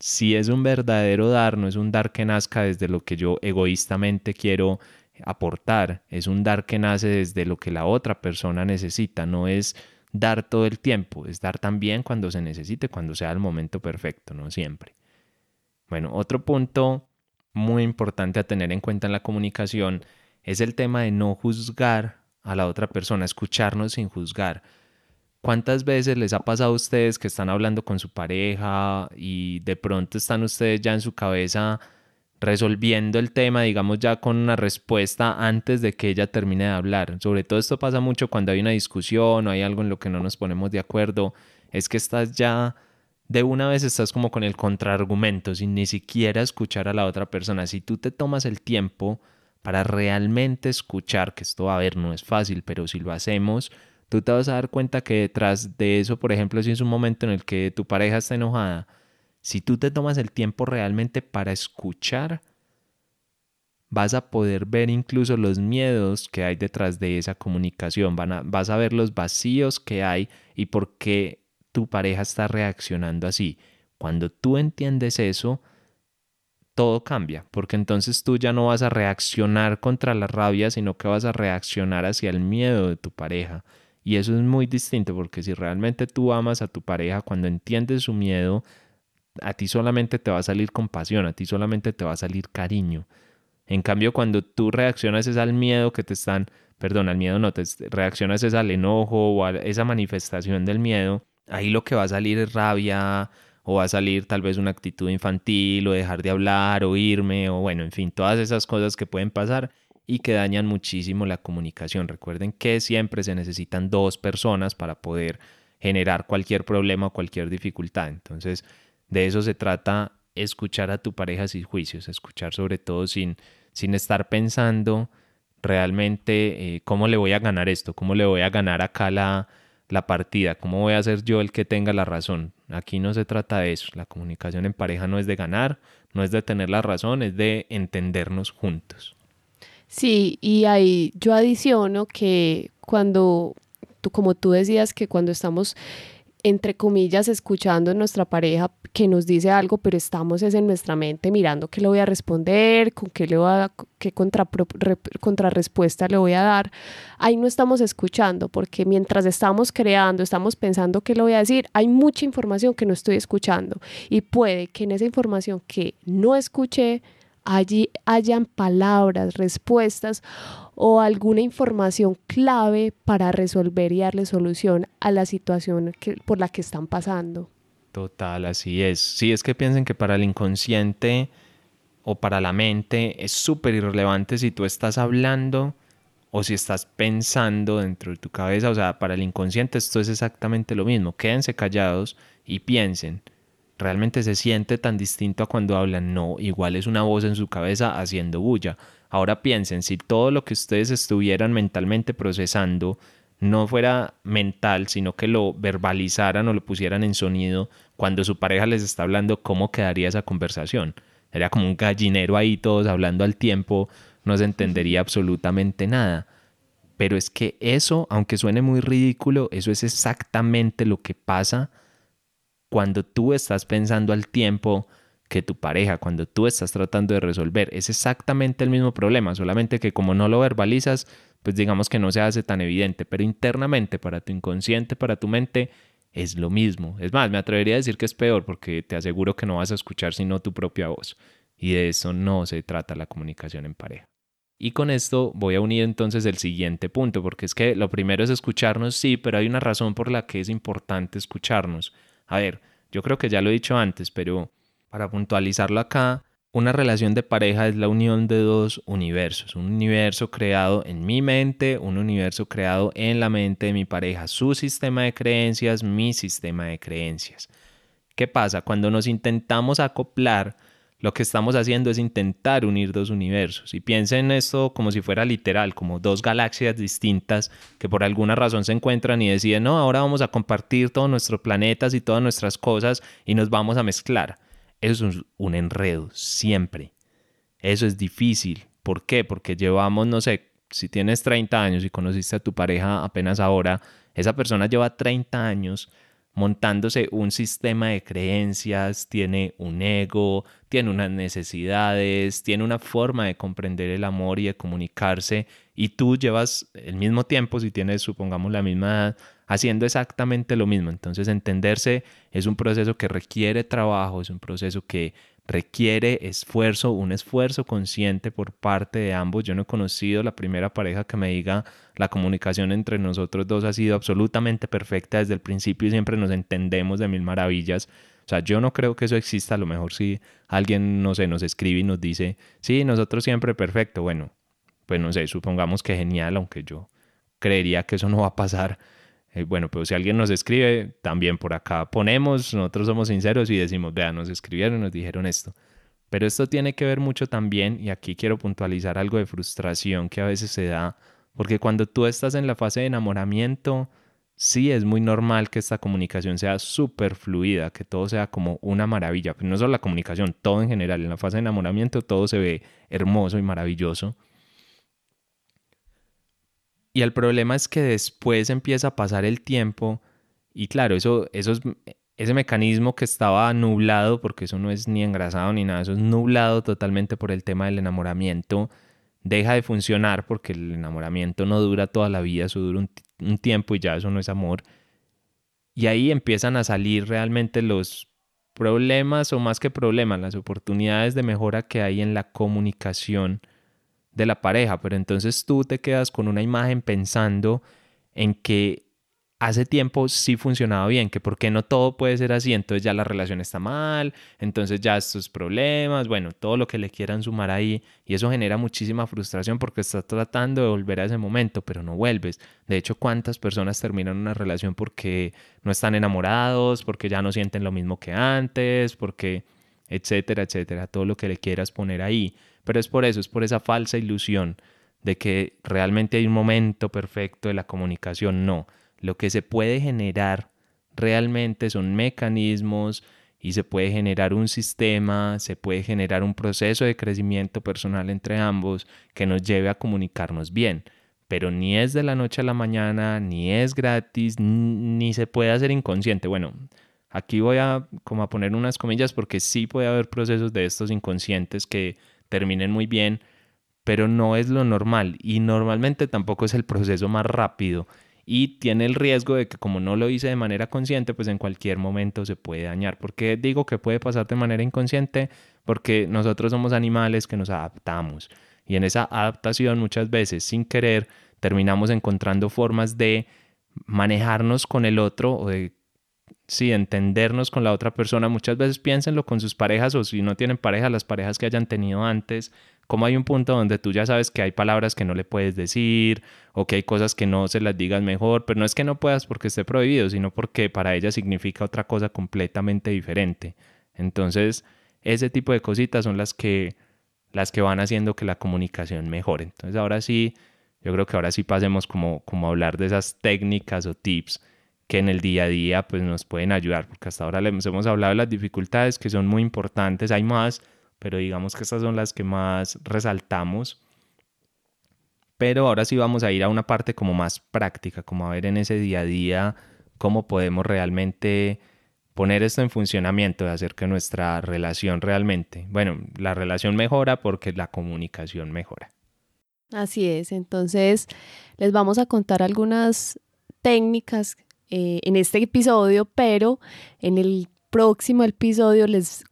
si es un verdadero dar, no es un dar que nazca desde lo que yo egoístamente quiero aportar, es un dar que nace desde lo que la otra persona necesita, no es dar todo el tiempo, es dar también cuando se necesite, cuando sea el momento perfecto, no siempre. Bueno, otro punto muy importante a tener en cuenta en la comunicación es el tema de no juzgar a la otra persona, escucharnos sin juzgar. ¿Cuántas veces les ha pasado a ustedes que están hablando con su pareja y de pronto están ustedes ya en su cabeza resolviendo el tema, digamos ya con una respuesta antes de que ella termine de hablar. Sobre todo esto pasa mucho cuando hay una discusión o hay algo en lo que no nos ponemos de acuerdo. Es que estás ya de una vez estás como con el contraargumento sin ni siquiera escuchar a la otra persona. Si tú te tomas el tiempo para realmente escuchar, que esto a ver no es fácil, pero si lo hacemos, tú te vas a dar cuenta que detrás de eso, por ejemplo, si es un momento en el que tu pareja está enojada, si tú te tomas el tiempo realmente para escuchar, vas a poder ver incluso los miedos que hay detrás de esa comunicación, vas a ver los vacíos que hay y por qué tu pareja está reaccionando así. Cuando tú entiendes eso, todo cambia, porque entonces tú ya no vas a reaccionar contra la rabia, sino que vas a reaccionar hacia el miedo de tu pareja. Y eso es muy distinto, porque si realmente tú amas a tu pareja, cuando entiendes su miedo, a ti solamente te va a salir compasión, a ti solamente te va a salir cariño. En cambio, cuando tú reaccionas es al miedo que te están, perdón, al miedo no, te reaccionas es al enojo o a esa manifestación del miedo, ahí lo que va a salir es rabia o va a salir tal vez una actitud infantil o dejar de hablar o irme o bueno, en fin, todas esas cosas que pueden pasar y que dañan muchísimo la comunicación. Recuerden que siempre se necesitan dos personas para poder generar cualquier problema o cualquier dificultad. Entonces, de eso se trata escuchar a tu pareja sin juicios, escuchar sobre todo sin, sin estar pensando realmente eh, cómo le voy a ganar esto, cómo le voy a ganar acá la, la partida, cómo voy a ser yo el que tenga la razón. Aquí no se trata de eso. La comunicación en pareja no es de ganar, no es de tener la razón, es de entendernos juntos. Sí, y ahí yo adiciono que cuando, tú, como tú decías, que cuando estamos entre comillas, escuchando a nuestra pareja que nos dice algo, pero estamos es en nuestra mente mirando qué le voy a responder, con qué le voy a, qué contra, contrarrespuesta le voy a dar. Ahí no estamos escuchando, porque mientras estamos creando, estamos pensando qué le voy a decir, hay mucha información que no estoy escuchando. Y puede que en esa información que no escuché, allí hayan palabras, respuestas o alguna información clave para resolver y darle solución a la situación que, por la que están pasando. Total, así es. Sí, es que piensen que para el inconsciente o para la mente es súper irrelevante si tú estás hablando o si estás pensando dentro de tu cabeza. O sea, para el inconsciente esto es exactamente lo mismo. Quédense callados y piensen. ¿Realmente se siente tan distinto a cuando hablan? No, igual es una voz en su cabeza haciendo bulla. Ahora piensen, si todo lo que ustedes estuvieran mentalmente procesando no fuera mental, sino que lo verbalizaran o lo pusieran en sonido cuando su pareja les está hablando, ¿cómo quedaría esa conversación? Sería como un gallinero ahí todos hablando al tiempo, no se entendería absolutamente nada. Pero es que eso, aunque suene muy ridículo, eso es exactamente lo que pasa cuando tú estás pensando al tiempo que tu pareja, cuando tú estás tratando de resolver, es exactamente el mismo problema, solamente que como no lo verbalizas, pues digamos que no se hace tan evidente, pero internamente para tu inconsciente, para tu mente, es lo mismo. Es más, me atrevería a decir que es peor porque te aseguro que no vas a escuchar sino tu propia voz. Y de eso no se trata la comunicación en pareja. Y con esto voy a unir entonces el siguiente punto, porque es que lo primero es escucharnos, sí, pero hay una razón por la que es importante escucharnos. A ver, yo creo que ya lo he dicho antes, pero para puntualizarlo acá, una relación de pareja es la unión de dos universos, un universo creado en mi mente, un universo creado en la mente de mi pareja, su sistema de creencias, mi sistema de creencias. ¿Qué pasa? Cuando nos intentamos acoplar, lo que estamos haciendo es intentar unir dos universos. Y piensen esto como si fuera literal, como dos galaxias distintas que por alguna razón se encuentran y deciden, no, ahora vamos a compartir todos nuestros planetas y todas nuestras cosas y nos vamos a mezclar. Eso es un enredo, siempre. Eso es difícil. ¿Por qué? Porque llevamos, no sé, si tienes 30 años y conociste a tu pareja apenas ahora, esa persona lleva 30 años montándose un sistema de creencias, tiene un ego, tiene unas necesidades, tiene una forma de comprender el amor y de comunicarse, y tú llevas el mismo tiempo, si tienes, supongamos, la misma edad, haciendo exactamente lo mismo. Entonces, entenderse es un proceso que requiere trabajo, es un proceso que requiere esfuerzo, un esfuerzo consciente por parte de ambos. Yo no he conocido la primera pareja que me diga la comunicación entre nosotros dos ha sido absolutamente perfecta desde el principio y siempre nos entendemos de mil maravillas. O sea, yo no creo que eso exista. A lo mejor si alguien, no sé, nos escribe y nos dice, sí, nosotros siempre perfecto. Bueno, pues no sé, supongamos que genial, aunque yo creería que eso no va a pasar eh, bueno, pero si alguien nos escribe, también por acá ponemos, nosotros somos sinceros y decimos, vean, nos escribieron, nos dijeron esto. Pero esto tiene que ver mucho también, y aquí quiero puntualizar algo de frustración que a veces se da, porque cuando tú estás en la fase de enamoramiento, sí es muy normal que esta comunicación sea súper fluida, que todo sea como una maravilla, pero no solo la comunicación, todo en general, en la fase de enamoramiento todo se ve hermoso y maravilloso. Y el problema es que después empieza a pasar el tiempo y claro, eso, eso es, ese mecanismo que estaba nublado, porque eso no es ni engrasado ni nada, eso es nublado totalmente por el tema del enamoramiento, deja de funcionar porque el enamoramiento no dura toda la vida, eso dura un, un tiempo y ya eso no es amor. Y ahí empiezan a salir realmente los problemas o más que problemas, las oportunidades de mejora que hay en la comunicación de la pareja, pero entonces tú te quedas con una imagen pensando en que hace tiempo sí funcionaba bien, que por qué no todo puede ser así, entonces ya la relación está mal, entonces ya estos problemas, bueno, todo lo que le quieran sumar ahí y eso genera muchísima frustración porque estás tratando de volver a ese momento, pero no vuelves. De hecho, ¿cuántas personas terminan una relación porque no están enamorados, porque ya no sienten lo mismo que antes, porque etcétera, etcétera, todo lo que le quieras poner ahí? Pero es por eso, es por esa falsa ilusión de que realmente hay un momento perfecto de la comunicación. No, lo que se puede generar realmente son mecanismos y se puede generar un sistema, se puede generar un proceso de crecimiento personal entre ambos que nos lleve a comunicarnos bien. pero ni es de la noche a la mañana, ni es gratis, ni se puede hacer inconsciente. Bueno, aquí voy a como a poner unas comillas porque sí puede haber procesos de estos inconscientes que terminen muy bien, pero no es lo normal y normalmente tampoco es el proceso más rápido y tiene el riesgo de que como no lo hice de manera consciente, pues en cualquier momento se puede dañar. ¿Por qué digo que puede pasar de manera inconsciente? Porque nosotros somos animales que nos adaptamos y en esa adaptación muchas veces sin querer terminamos encontrando formas de manejarnos con el otro o de sí, entendernos con la otra persona. Muchas veces piénsenlo con sus parejas o si no tienen pareja, las parejas que hayan tenido antes. Como hay un punto donde tú ya sabes que hay palabras que no le puedes decir o que hay cosas que no se las digas mejor, pero no es que no puedas porque esté prohibido, sino porque para ella significa otra cosa completamente diferente. Entonces, ese tipo de cositas son las que las que van haciendo que la comunicación mejore. Entonces, ahora sí, yo creo que ahora sí pasemos como como a hablar de esas técnicas o tips que en el día a día pues nos pueden ayudar, porque hasta ahora les hemos hablado de las dificultades que son muy importantes, hay más, pero digamos que estas son las que más resaltamos. Pero ahora sí vamos a ir a una parte como más práctica, como a ver en ese día a día cómo podemos realmente poner esto en funcionamiento, de hacer que nuestra relación realmente, bueno, la relación mejora porque la comunicación mejora. Así es, entonces les vamos a contar algunas técnicas eh, en este episodio, pero en el próximo episodio les,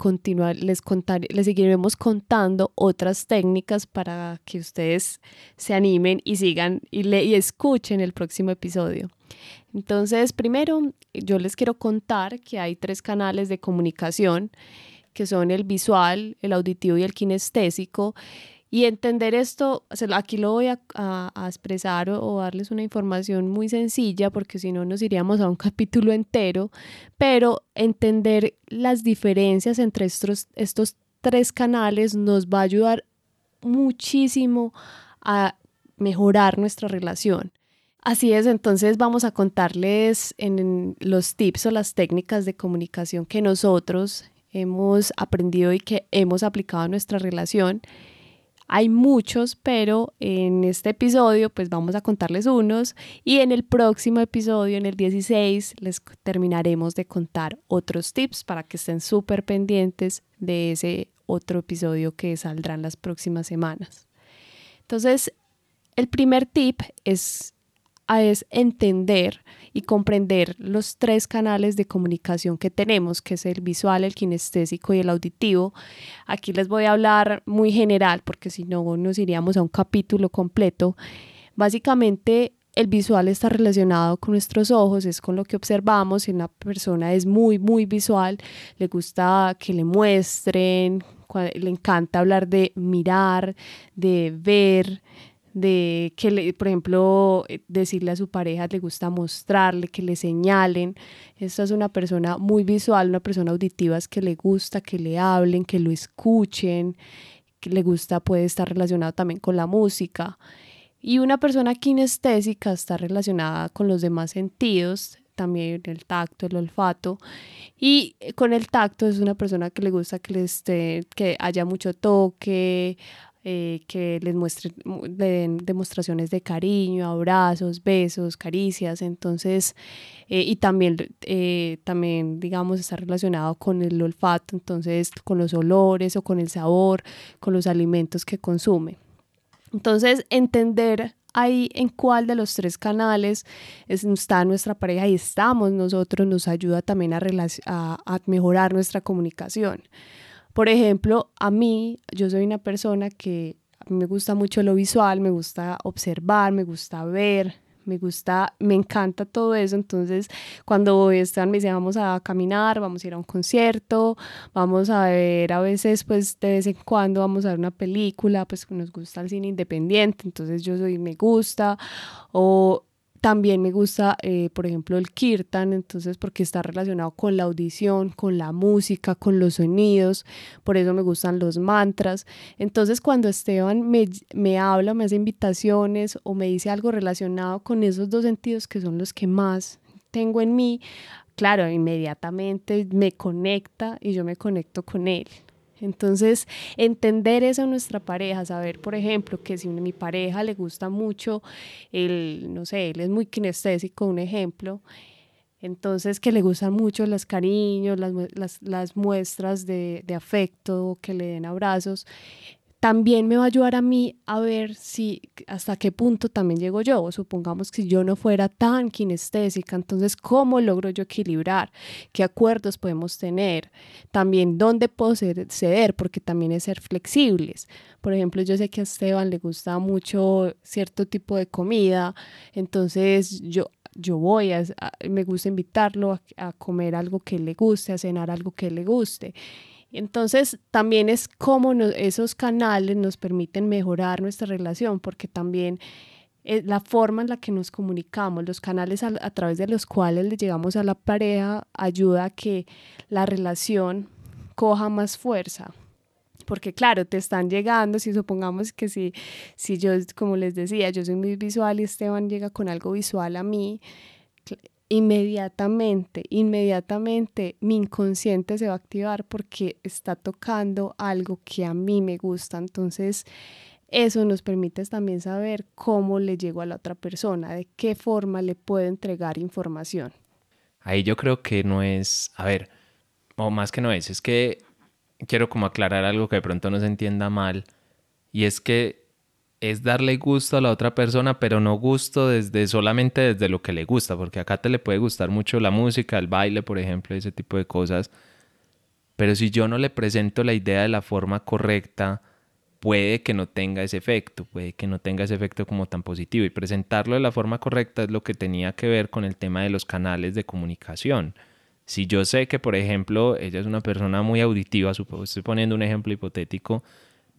les, contar, les seguiremos contando otras técnicas para que ustedes se animen y sigan y, le, y escuchen el próximo episodio. Entonces, primero, yo les quiero contar que hay tres canales de comunicación, que son el visual, el auditivo y el kinestésico. Y entender esto, aquí lo voy a, expresar o, darles una información muy sencilla porque si no nos iríamos a un capítulo entero, pero entender las diferencias entre estos, estos tres canales nos va a ayudar muchísimo a mejorar nuestra relación. Así es, entonces vamos a contarles en los tips o las técnicas de comunicación que nosotros hemos aprendido y que hemos aplicado a nuestra relación hay muchos, pero en este episodio pues vamos a contarles unos y en el próximo episodio, en el 16, les terminaremos de contar otros tips para que estén súper pendientes de ese otro episodio que saldrá en las próximas semanas. Entonces, el primer tip es es entender y comprender los tres canales de comunicación que tenemos, que es el visual, el kinestésico y el auditivo. Aquí les voy a hablar muy general porque si no nos iríamos a un capítulo completo. Básicamente el visual está relacionado con nuestros ojos, es con lo que observamos. Si una persona es muy, muy visual, le gusta que le muestren, le encanta hablar de mirar, de ver, de que, le, por ejemplo, eh, decirle a su pareja le gusta mostrarle, que le señalen. Esta es una persona muy visual, una persona auditiva es que le gusta que le hablen, que lo escuchen, que le gusta, puede estar relacionado también con la música. Y una persona kinestésica está relacionada con los demás sentidos, también el tacto, el olfato. Y con el tacto es una persona que le gusta que, esté, que haya mucho toque, eh, que les muestren demostraciones de cariño, abrazos, besos, caricias, entonces, eh, y también, eh, también, digamos, está relacionado con el olfato, entonces, con los olores o con el sabor, con los alimentos que consume. Entonces, entender ahí en cuál de los tres canales está nuestra pareja y estamos nosotros nos ayuda también a, a mejorar nuestra comunicación. Por ejemplo, a mí, yo soy una persona que me gusta mucho lo visual, me gusta observar, me gusta ver, me gusta, me encanta todo eso. Entonces, cuando están, me dicen, vamos a caminar, vamos a ir a un concierto, vamos a ver, a veces, pues de vez en cuando vamos a ver una película, pues nos gusta el cine independiente, entonces yo soy, me gusta, o también me gusta, eh, por ejemplo, el kirtan, entonces porque está relacionado con la audición, con la música, con los sonidos, por eso me gustan los mantras. Entonces cuando Esteban me, me habla, me hace invitaciones o me dice algo relacionado con esos dos sentidos que son los que más tengo en mí, claro, inmediatamente me conecta y yo me conecto con él. Entonces, entender eso en nuestra pareja, saber, por ejemplo, que si a mi pareja le gusta mucho el, no sé, él es muy kinestésico, un ejemplo, entonces que le gustan mucho los cariños, las, las, muestras de, de, afecto, que le den abrazos, también me va a ayudar a mí a ver si hasta qué punto también llego yo. Supongamos que yo no fuera tan kinestésica, entonces cómo logro yo equilibrar, qué acuerdos podemos tener, también dónde puedo ceder, porque también es ser flexibles. Por ejemplo, yo sé que a Esteban le gusta mucho cierto tipo de comida, entonces yo yo voy, a, me gusta invitarlo a comer algo que le guste, a cenar algo que le guste. Entonces, también es cómo esos canales nos permiten mejorar nuestra relación, porque también eh, la forma en la que nos comunicamos, los canales a, través de los cuales le llegamos a la pareja, ayuda a que la relación coja más fuerza. Porque claro, te están llegando, si supongamos que si, si yo, como les decía, yo soy muy visual y Esteban llega con algo visual a mí, inmediatamente, inmediatamente mi inconsciente se va a activar porque está tocando algo que a mí me gusta. Entonces, eso nos permite también saber cómo le llego a la otra persona, de qué forma le puedo entregar información. Ahí yo creo que no es, a ver, o más que no es, es que quiero como aclarar algo que de pronto no se entienda mal, y es que es darle gusto a la otra persona, pero no gusto desde solamente desde lo que le gusta, porque acá te le puede gustar mucho la música, el baile, por ejemplo, ese tipo de cosas. Pero si yo no le presento la idea de la forma correcta, puede que no tenga ese efecto, puede que no tenga ese efecto como tan positivo. Y presentarlo de la forma correcta es lo que tenía que ver con el tema de los canales de comunicación. Si yo sé que, por ejemplo, ella es una persona muy auditiva, estoy poniendo un ejemplo hipotético,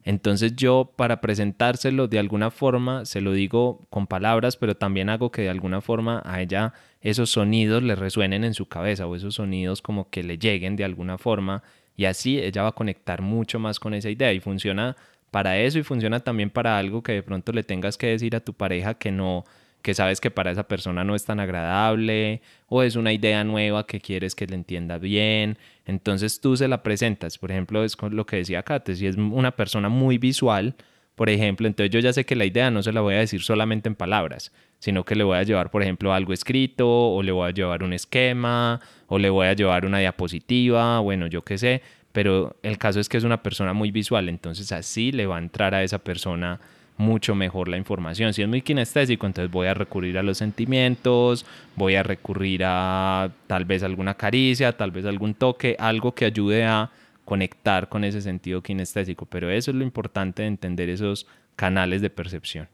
entonces yo para presentárselo de alguna forma, se lo digo con palabras, pero también hago que de alguna forma a ella esos sonidos le resuenen en su cabeza o esos sonidos como que le lleguen de alguna forma y así ella va a conectar mucho más con esa idea y funciona para eso y funciona también para algo que de pronto le tengas que decir a tu pareja que no que sabes que para esa persona no es tan agradable o es una idea nueva que quieres que le entienda bien. Entonces tú se la presentas. Por ejemplo, es lo que decía Kate, si es una persona muy visual, por ejemplo, entonces yo ya sé que la idea no se la voy a decir solamente en palabras, sino que le voy a llevar, por ejemplo, algo escrito, o le voy a llevar un esquema, o le voy a llevar una diapositiva, bueno, yo qué sé, pero el caso es que es una persona muy visual, entonces así le va a entrar a esa persona mucho mejor la información. Si es muy kinestésico, entonces voy a recurrir a los sentimientos, voy a recurrir a tal vez alguna caricia, tal vez algún toque, algo que ayude a conectar con ese sentido kinestésico. Pero eso es lo importante de entender esos canales de percepción.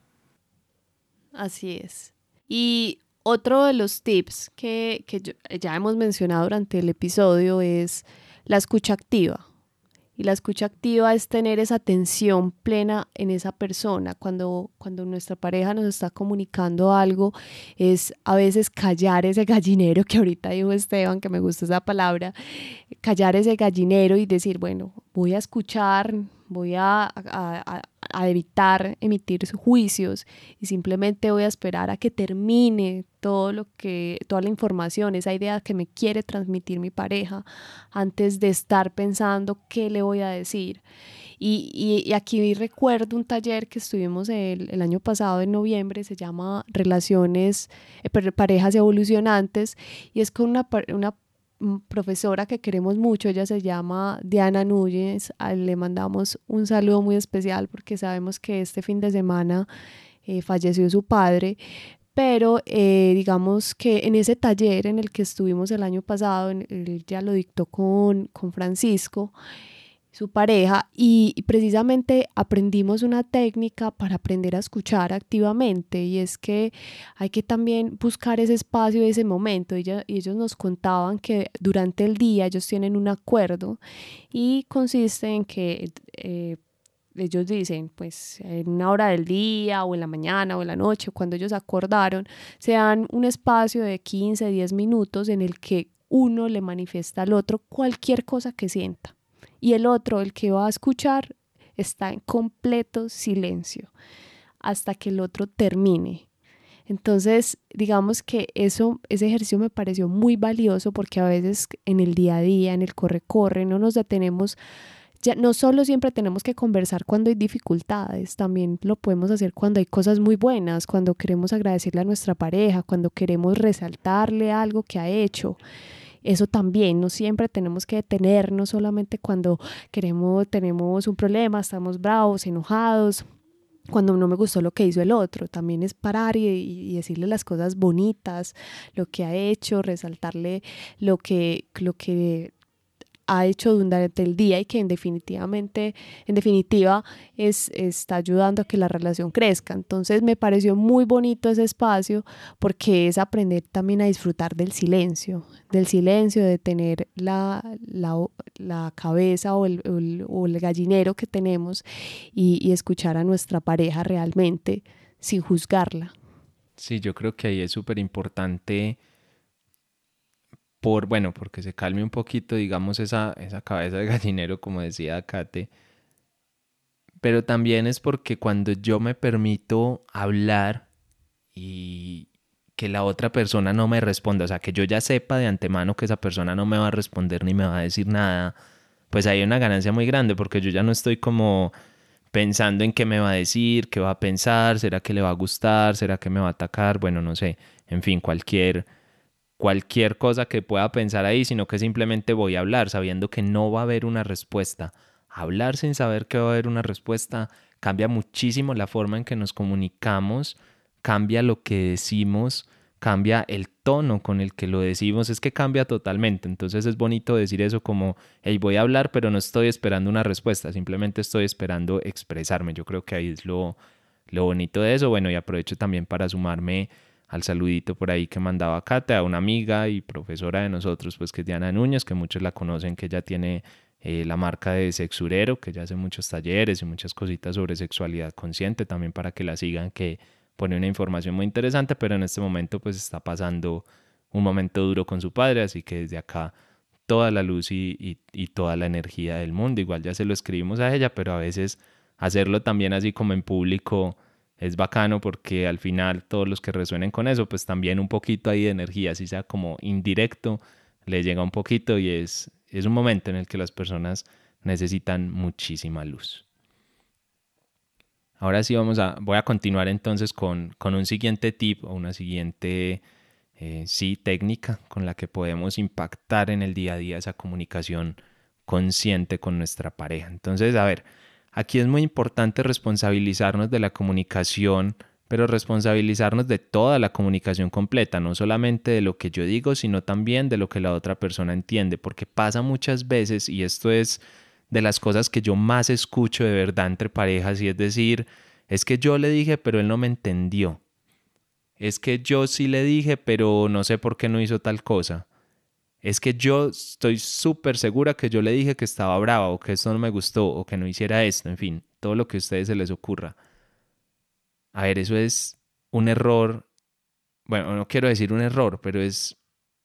Así es. Y otro de los tips que, que ya hemos mencionado durante el episodio es la escucha activa y la escucha activa es tener esa atención plena en esa persona. Cuando, cuando nuestra pareja nos está comunicando algo, es a veces callar ese gallinero que ahorita dijo Esteban, que me gusta esa palabra, callar ese gallinero y decir, bueno, voy a escuchar, voy a, evitar emitir juicios y simplemente voy a esperar a que termine todo lo que, toda la información, esa idea que me quiere transmitir mi pareja antes de estar pensando qué le voy a decir. Y, aquí recuerdo un taller que estuvimos el, el, año pasado en noviembre, se llama Relaciones, eh, Parejas Evolucionantes, y es con una profesora que queremos mucho, ella se llama Diana Núñez, le mandamos un saludo muy especial porque sabemos que este fin de semana eh, falleció su padre, pero eh, digamos que en ese taller en el que estuvimos el año pasado, él ya lo dictó con, con Francisco, su pareja y, precisamente aprendimos una técnica para aprender a escuchar activamente y es que hay que también buscar ese espacio, ese momento. y ellos nos contaban que durante el día ellos tienen un acuerdo y consiste en que... Eh, ellos dicen, pues en una hora del día o en la mañana o en la noche, cuando ellos acordaron, se dan un espacio de 15, 10 minutos en el que uno le manifiesta al otro cualquier cosa que sienta y el otro, el que va a escuchar, está en completo silencio hasta que el otro termine. Entonces, digamos que eso, ese ejercicio me pareció muy valioso porque a veces en el día a día, en el corre-corre, no nos detenemos ya no solo siempre tenemos que conversar cuando hay dificultades, también lo podemos hacer cuando hay cosas muy buenas, cuando queremos agradecerle a nuestra pareja, cuando queremos resaltarle algo que ha hecho. Eso también, no siempre tenemos que detenernos solamente cuando queremos, tenemos un problema, estamos bravos, enojados, cuando no me gustó lo que hizo el otro, también es parar y, y, decirle las cosas bonitas, lo que ha hecho, resaltarle lo que, lo que ha hecho durante el día y que en definitivamente, en definitiva es, está ayudando a que la relación crezca. Entonces me pareció muy bonito ese espacio porque es aprender también a disfrutar del silencio, del silencio, de tener la, la, cabeza o el, o el, gallinero que tenemos y, y escuchar a nuestra pareja realmente sin juzgarla. Sí, yo creo que ahí es súper importante por, bueno, porque se calme un poquito, digamos, esa, esa cabeza de gallinero, como decía Kate, pero también es porque cuando yo me permito hablar y que la otra persona no me responda, o sea, que yo ya sepa de antemano que esa persona no me va a responder ni me va a decir nada, pues hay una ganancia muy grande porque yo ya no estoy como pensando en qué me va a decir, qué va a pensar, será que le va a gustar, será que me va a atacar, bueno, no sé, en fin, cualquier cualquier cosa que pueda pensar ahí, sino que simplemente voy a hablar sabiendo que no va a haber una respuesta. Hablar sin saber que va a haber una respuesta cambia muchísimo la forma en que nos comunicamos, cambia lo que decimos, cambia el tono con el que lo decimos, es que cambia totalmente. Entonces es bonito decir eso como, hey, voy a hablar, pero no estoy esperando una respuesta, simplemente estoy esperando expresarme. Yo creo que ahí es lo, lo bonito de eso. Bueno, y aprovecho también para sumarme al saludito por ahí que mandaba Kate, a una amiga y profesora de nosotros, pues que es Diana Núñez, que muchos la conocen, que ya tiene eh, la marca de Sexurero, que ya hace muchos talleres y muchas cositas sobre sexualidad consciente, también para que la sigan, que pone una información muy interesante, pero en este momento pues está pasando un momento duro con su padre, así que desde acá toda la luz y, y toda la energía del mundo, igual ya se lo escribimos a ella, pero a veces hacerlo también así como en público, es bacano porque al final todos los que resuenen con eso, pues también un poquito ahí de energía, así sea como indirecto, le llega un poquito y es, es un momento en el que las personas necesitan muchísima luz. Ahora sí vamos a, voy a continuar entonces con, con un siguiente tip o una siguiente, eh, sí, técnica con la que podemos impactar en el día a día esa comunicación consciente con nuestra pareja. Entonces, a ver, Aquí es muy importante responsabilizarnos de la comunicación, pero responsabilizarnos de toda la comunicación completa, no solamente de lo que yo digo, sino también de lo que la otra persona entiende, porque pasa muchas veces, y esto es de las cosas que yo más escucho de verdad entre parejas, y es decir, es que yo le dije, pero él no me entendió. Es que yo sí le dije, pero no sé por qué no hizo tal cosa es que yo estoy súper segura que yo le dije que estaba brava o que esto no me gustó o que no hiciera esto, en fin, todo lo que a ustedes se les ocurra. A ver, eso es un error, bueno, no quiero decir un error, pero es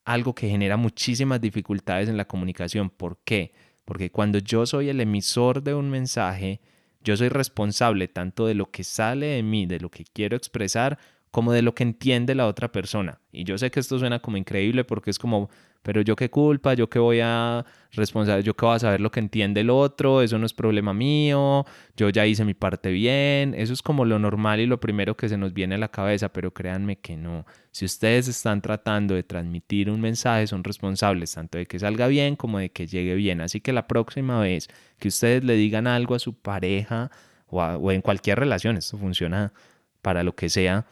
algo que genera muchísimas dificultades en la comunicación. ¿Por qué? Porque cuando yo soy el emisor de un mensaje, yo soy responsable tanto de lo que sale de mí, de lo que quiero expresar, como de lo que entiende la otra persona. Y yo sé que esto suena como increíble porque es como, pero yo qué culpa, yo qué voy a responder, yo qué voy a saber lo que entiende el otro, eso no es problema mío, yo ya hice mi parte bien, eso es como lo normal y lo primero que se nos viene a la cabeza, pero créanme que no. Si ustedes están tratando de transmitir un mensaje, son responsables tanto de que salga bien como de que llegue bien. Así que la próxima vez que ustedes le digan algo a su pareja o en cualquier relación, esto funciona para lo que sea,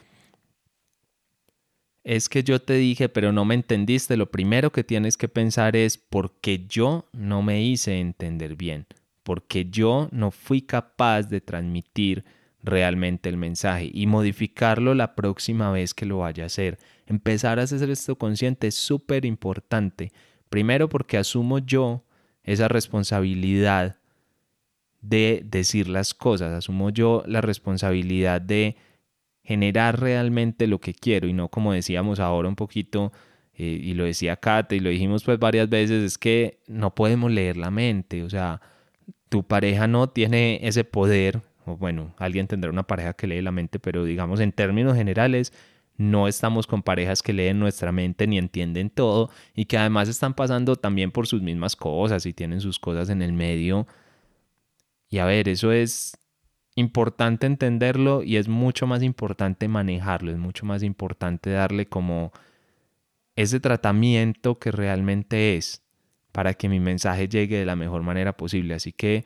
es que yo te dije, pero no me entendiste, lo primero que tienes que pensar es porque yo no me hice entender bien, porque yo no fui capaz de transmitir realmente el mensaje y modificarlo la próxima vez que lo vaya a hacer. Empezar a hacer esto consciente es súper importante. Primero porque asumo yo esa responsabilidad de decir las cosas, asumo yo la responsabilidad de generar realmente lo que quiero y no como decíamos ahora un poquito eh, y lo decía Kate y lo dijimos pues varias veces, es que no podemos leer la mente, o sea, tu pareja no tiene ese poder, o bueno, alguien tendrá una pareja que lee la mente, pero digamos en términos generales, no estamos con parejas que leen nuestra mente ni entienden todo y que además están pasando también por sus mismas cosas y tienen sus cosas en el medio. Y a ver, eso es importante entenderlo y es mucho más importante manejarlo, es mucho más importante darle como ese tratamiento que realmente es para que mi mensaje llegue de la mejor manera posible. Así que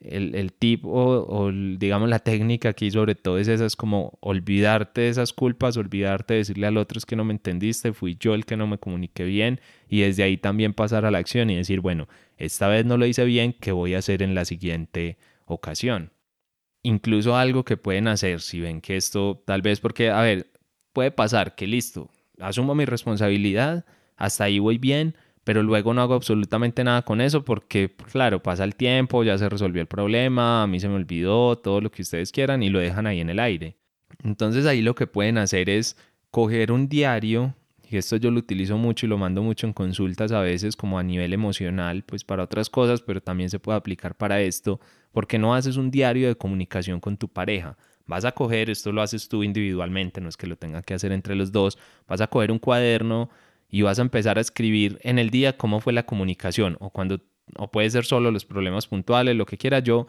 el, tip o, digamos la técnica aquí sobre todo es esa, es como olvidarte de esas culpas, olvidarte de decirle al otro es que no me entendiste, fui yo el que no me comuniqué bien y desde ahí también pasar a la acción y decir, bueno, esta vez no lo hice bien, ¿qué voy a hacer en la siguiente ocasión? Incluso algo que pueden hacer si ven que esto tal vez porque, a ver, puede pasar que listo, asumo mi responsabilidad, hasta ahí voy bien, pero luego no hago absolutamente nada con eso porque, claro, pasa el tiempo, ya se resolvió el problema, a mí se me olvidó, todo lo que ustedes quieran y lo dejan ahí en el aire. Entonces ahí lo que pueden hacer es coger un diario, y esto yo lo utilizo mucho y lo mando mucho en consultas a veces como a nivel emocional, pues para otras cosas, pero también se puede aplicar para esto, porque no haces un diario de comunicación con tu pareja. Vas a coger, esto lo haces tú individualmente, no es que lo tenga que hacer entre los dos, vas a coger un cuaderno y vas a empezar a escribir en el día cómo fue la comunicación o cuando o puede ser solo los problemas puntuales, lo que quiera yo.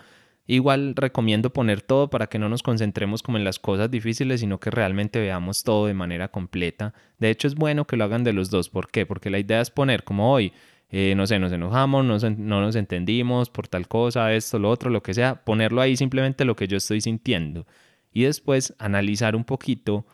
Igual recomiendo poner todo para que no nos concentremos como en las cosas difíciles, sino que realmente veamos todo de manera completa. De hecho, es bueno que lo hagan de los dos. ¿Por qué? Porque la idea es poner como hoy, eh, no sé, nos enojamos, no, no nos entendimos por tal cosa, esto, lo otro, lo que sea, ponerlo ahí simplemente lo que yo estoy sintiendo. Y después analizar un poquito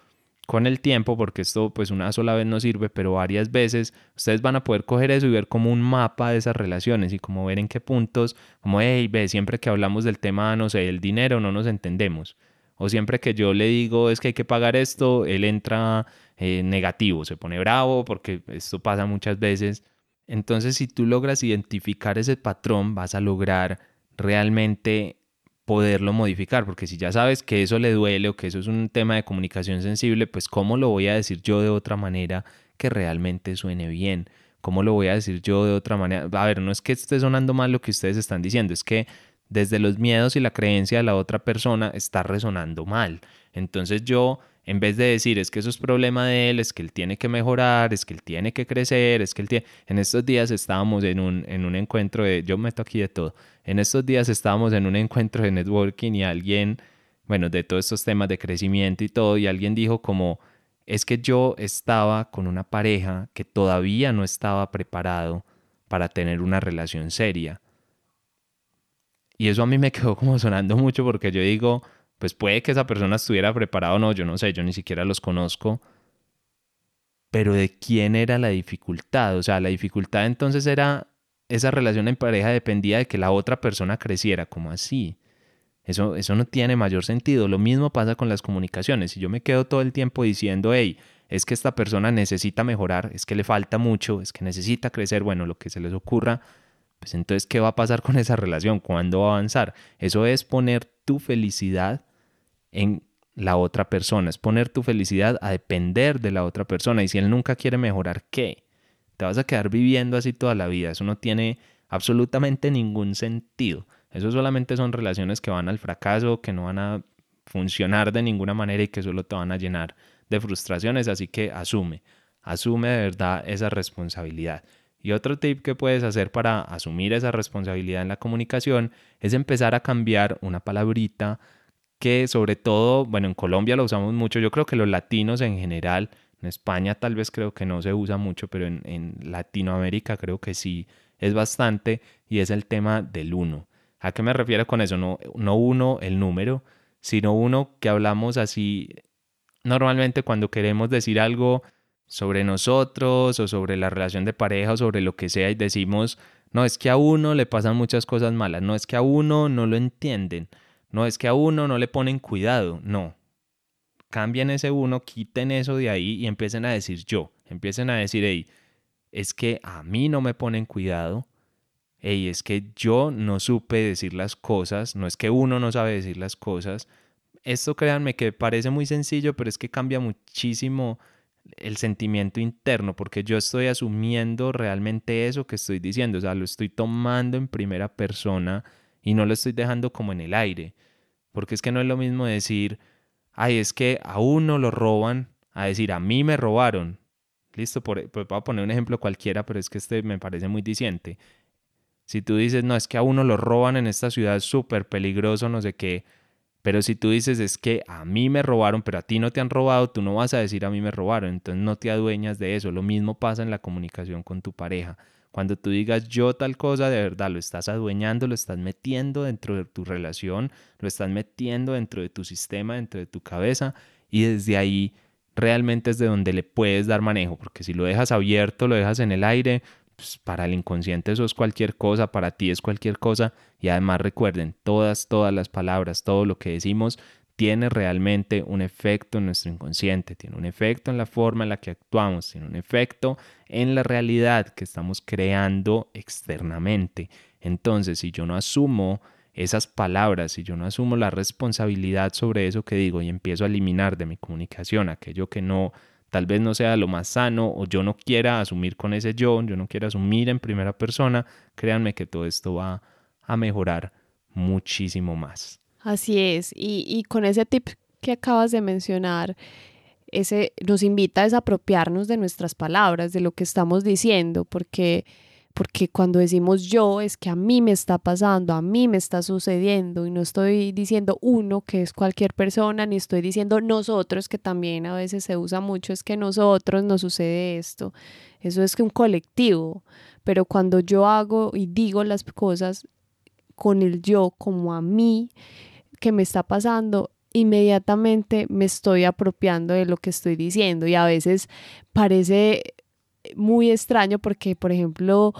con el tiempo, porque esto pues una sola vez no sirve, pero varias veces ustedes van a poder coger eso y ver como un mapa de esas relaciones y como ver en qué puntos, como, hey, ve, siempre que hablamos del tema, no sé, el dinero, no nos entendemos. O siempre que yo le digo es que hay que pagar esto, él entra eh, negativo, se pone bravo, porque esto pasa muchas veces. Entonces, si tú logras identificar ese patrón, vas a lograr realmente poderlo modificar, porque si ya sabes que eso le duele o que eso es un tema de comunicación sensible, pues cómo lo voy a decir yo de otra manera que realmente suene bien. ¿Cómo lo voy a decir yo de otra manera? A ver, no es que esté sonando mal lo que ustedes están diciendo, es que desde los miedos y la creencia de la otra persona está resonando mal. Entonces yo en vez de decir, es que eso es problema de él, es que él tiene que mejorar, es que él tiene que crecer, es que él tiene... En estos días estábamos en un, en un encuentro de... Yo meto aquí de todo. En estos días estábamos en un encuentro de networking y alguien, bueno, de todos estos temas de crecimiento y todo, y alguien dijo como, es que yo estaba con una pareja que todavía no estaba preparado para tener una relación seria. Y eso a mí me quedó como sonando mucho porque yo digo, pues puede que esa persona estuviera preparada o no, yo no sé, yo ni siquiera los conozco. Pero de quién era la dificultad? O sea, la dificultad entonces era esa relación en pareja dependía de que la otra persona creciera, como así. Eso, eso no tiene mayor sentido. Lo mismo pasa con las comunicaciones. Si yo me quedo todo el tiempo diciendo, hey, es que esta persona necesita mejorar, es que le falta mucho, es que necesita crecer, bueno, lo que se les ocurra, pues entonces, ¿qué va a pasar con esa relación? ¿Cuándo va a avanzar? Eso es poner tu felicidad en la otra persona, es poner tu felicidad a depender de la otra persona. Y si él nunca quiere mejorar, ¿qué? Te vas a quedar viviendo así toda la vida. Eso no tiene absolutamente ningún sentido. Eso solamente son relaciones que van al fracaso, que no van a funcionar de ninguna manera y que solo te van a llenar de frustraciones. Así que asume, asume de verdad esa responsabilidad. Y otro tip que puedes hacer para asumir esa responsabilidad en la comunicación es empezar a cambiar una palabrita que sobre todo, bueno, en Colombia lo usamos mucho, yo creo que los latinos en general, en España tal vez creo que no se usa mucho, pero en, Latinoamérica creo que sí es bastante, y es el tema del uno. ¿A qué me refiero con eso? No, no uno el número, sino uno que hablamos así normalmente cuando queremos decir algo sobre nosotros o sobre la relación de pareja o sobre lo que sea y decimos, no es que a uno le pasan muchas cosas malas, no es que a uno no lo entienden, no es que a uno no le ponen cuidado, no. Cambien ese uno, quiten eso de ahí y empiecen a decir yo. Empiecen a decir, hey, es que a mí no me ponen cuidado. Hey, es que yo no supe decir las cosas. No es que uno no sabe decir las cosas. Esto créanme que parece muy sencillo, pero es que cambia muchísimo el sentimiento interno, porque yo estoy asumiendo realmente eso que estoy diciendo, o sea, lo estoy tomando en primera persona y no lo estoy dejando como en el aire. Porque es que no es lo mismo decir, ay, es que a uno lo roban, a decir, a mí me robaron. Listo, por, pues voy a poner un ejemplo cualquiera, pero es que este me parece muy diciente. Si tú dices, no, es que a uno lo roban en esta ciudad, es súper peligroso, no sé qué. Pero si tú dices, es que a mí me robaron, pero a ti no te han robado, tú no vas a decir a mí me robaron. Entonces no te adueñas de eso. Lo mismo pasa en la comunicación con tu pareja. Cuando tú digas yo tal cosa, de verdad lo estás adueñando, lo estás metiendo dentro de tu relación, lo estás metiendo dentro de tu sistema, dentro de tu cabeza y desde ahí realmente es de donde le puedes dar manejo, porque si lo dejas abierto, lo dejas en el aire, pues para el inconsciente eso es cualquier cosa, para ti es cualquier cosa y además recuerden, todas, todas las palabras, todo lo que decimos tiene realmente un efecto en nuestro inconsciente, tiene un efecto en la forma en la que actuamos, tiene un efecto en la realidad que estamos creando externamente. Entonces, si yo no asumo esas palabras, si yo no asumo la responsabilidad sobre eso que digo y empiezo a eliminar de mi comunicación aquello que no, tal vez no sea lo más sano o yo no quiera asumir con ese yo, yo no quiera asumir en primera persona, créanme que todo esto va a mejorar muchísimo más. Así es, y, con ese tip que acabas de mencionar, ese nos invita a desapropiarnos de nuestras palabras, de lo que estamos diciendo, porque porque cuando decimos yo es que a mí me está pasando, a mí me está sucediendo y no estoy diciendo uno que es cualquier persona, ni estoy diciendo nosotros, que también a veces se usa mucho, es que nosotros nos sucede esto. Eso es que un colectivo, pero cuando yo hago y digo las cosas con el yo como a mí, que me está pasando, inmediatamente me estoy apropiando de lo que estoy diciendo y a veces parece muy extraño porque, por ejemplo,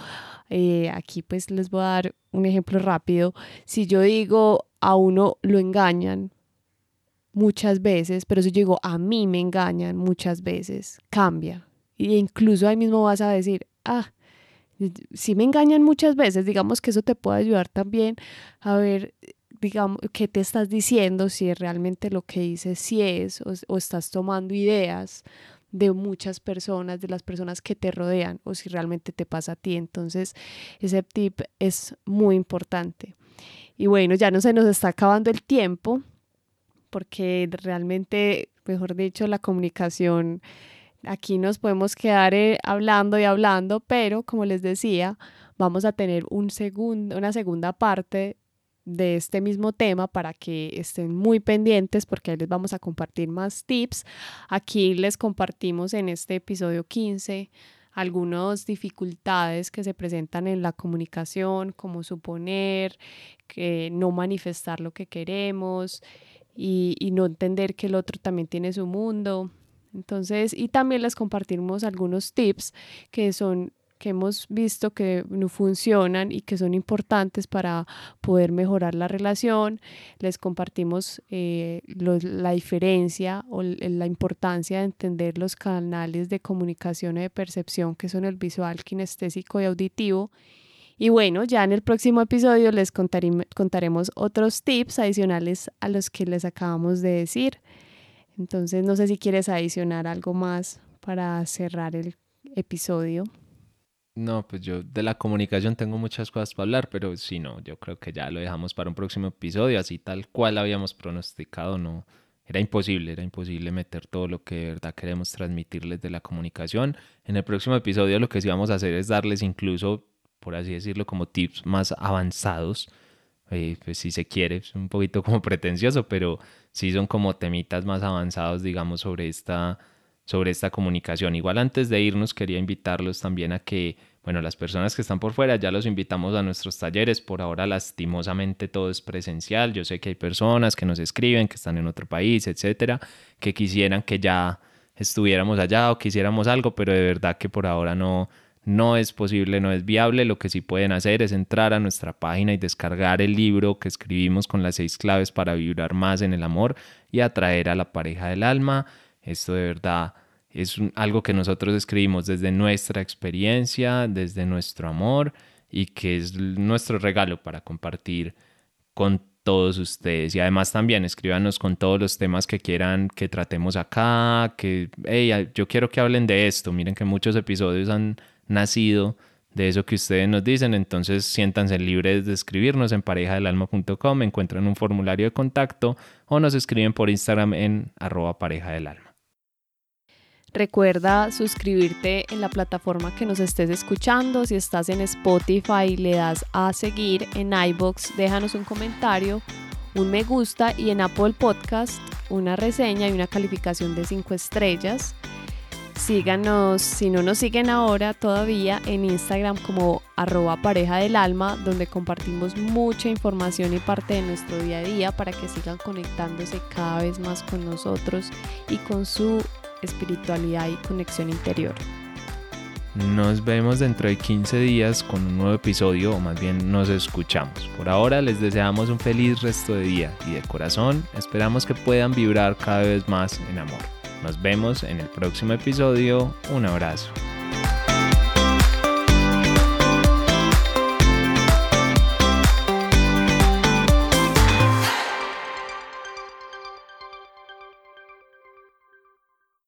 eh, aquí pues les voy a dar un ejemplo rápido. Si yo digo a uno lo engañan muchas veces, pero si yo digo a mí me engañan muchas veces, cambia. E incluso ahí mismo vas a decir, ah, si me engañan muchas veces, digamos que eso te puede ayudar también a ver digamos, qué te estás diciendo, si realmente lo que dices sí es, o, estás tomando ideas de muchas personas, de las personas que te rodean, o si realmente te pasa a ti. Entonces, ese tip es muy importante. Y bueno, ya no se nos está acabando el tiempo, porque realmente, mejor dicho, la comunicación, aquí nos podemos quedar eh, hablando y hablando, pero como les decía, vamos a tener un segundo, una segunda parte de este mismo tema para que estén muy pendientes porque ahí les vamos a compartir más tips. Aquí les compartimos en este episodio 15 algunas dificultades que se presentan en la comunicación, como suponer, que no manifestar lo que queremos y, y no entender que el otro también tiene su mundo. Entonces, y también les compartimos algunos tips que son que hemos visto que no funcionan y que son importantes para poder mejorar la relación. Les compartimos eh, la diferencia o la importancia de entender los canales de comunicación y de percepción que son el visual, kinestésico y auditivo. Y bueno, ya en el próximo episodio les contaremos otros tips adicionales a los que les acabamos de decir. Entonces, no sé si quieres adicionar algo más para cerrar el episodio. No, pues yo de la comunicación tengo muchas cosas para hablar, pero si no, yo creo que ya lo dejamos para un próximo episodio, así tal cual habíamos pronosticado, no, era imposible, era imposible meter todo lo que de verdad queremos transmitirles de la comunicación. En el próximo episodio lo que sí vamos a hacer es darles incluso, por así decirlo, como tips más avanzados, eh, pues si se quiere, es un poquito como pretencioso, pero sí son como temitas más avanzados, digamos, sobre esta sobre esta comunicación. Igual antes de irnos quería invitarlos también a que, bueno, las personas que están por fuera ya los invitamos a nuestros talleres. Por ahora lastimosamente todo es presencial. Yo sé que hay personas que nos escriben, que están en otro país, etcétera, que quisieran que ya estuviéramos allá o quisiéramos algo, pero de verdad que por ahora no no es posible, no es viable. Lo que sí pueden hacer es entrar a nuestra página y descargar el libro que escribimos con las seis claves para vibrar más en el amor y atraer a la pareja del alma. Esto de verdad es algo que nosotros escribimos desde nuestra experiencia, desde nuestro amor y que es nuestro regalo para compartir con todos ustedes. Y además también escríbanos con todos los temas que quieran que tratemos acá, que hey, yo quiero que hablen de esto. Miren que muchos episodios han nacido de eso que ustedes nos dicen, entonces siéntanse libres de escribirnos en parejadelalma.com, encuentran un formulario de contacto o nos escriben por Instagram en arroba pareja. Recuerda suscribirte en la plataforma que nos estés escuchando. Si estás en Spotify, le das a seguir. En iBox, déjanos un comentario, un me gusta y en Apple Podcast una reseña y una calificación de 5 estrellas. Síganos, si no nos siguen ahora todavía, en Instagram como arroba pareja del alma, donde compartimos mucha información y parte de nuestro día a día para que sigan conectándose cada vez más con nosotros y con su espiritualidad y conexión interior. Nos vemos dentro de 15 días con un nuevo episodio, o más bien nos escuchamos. Por ahora les deseamos un feliz resto de día y de corazón esperamos que puedan vibrar cada vez más en amor. Nos vemos en el próximo episodio. Un abrazo.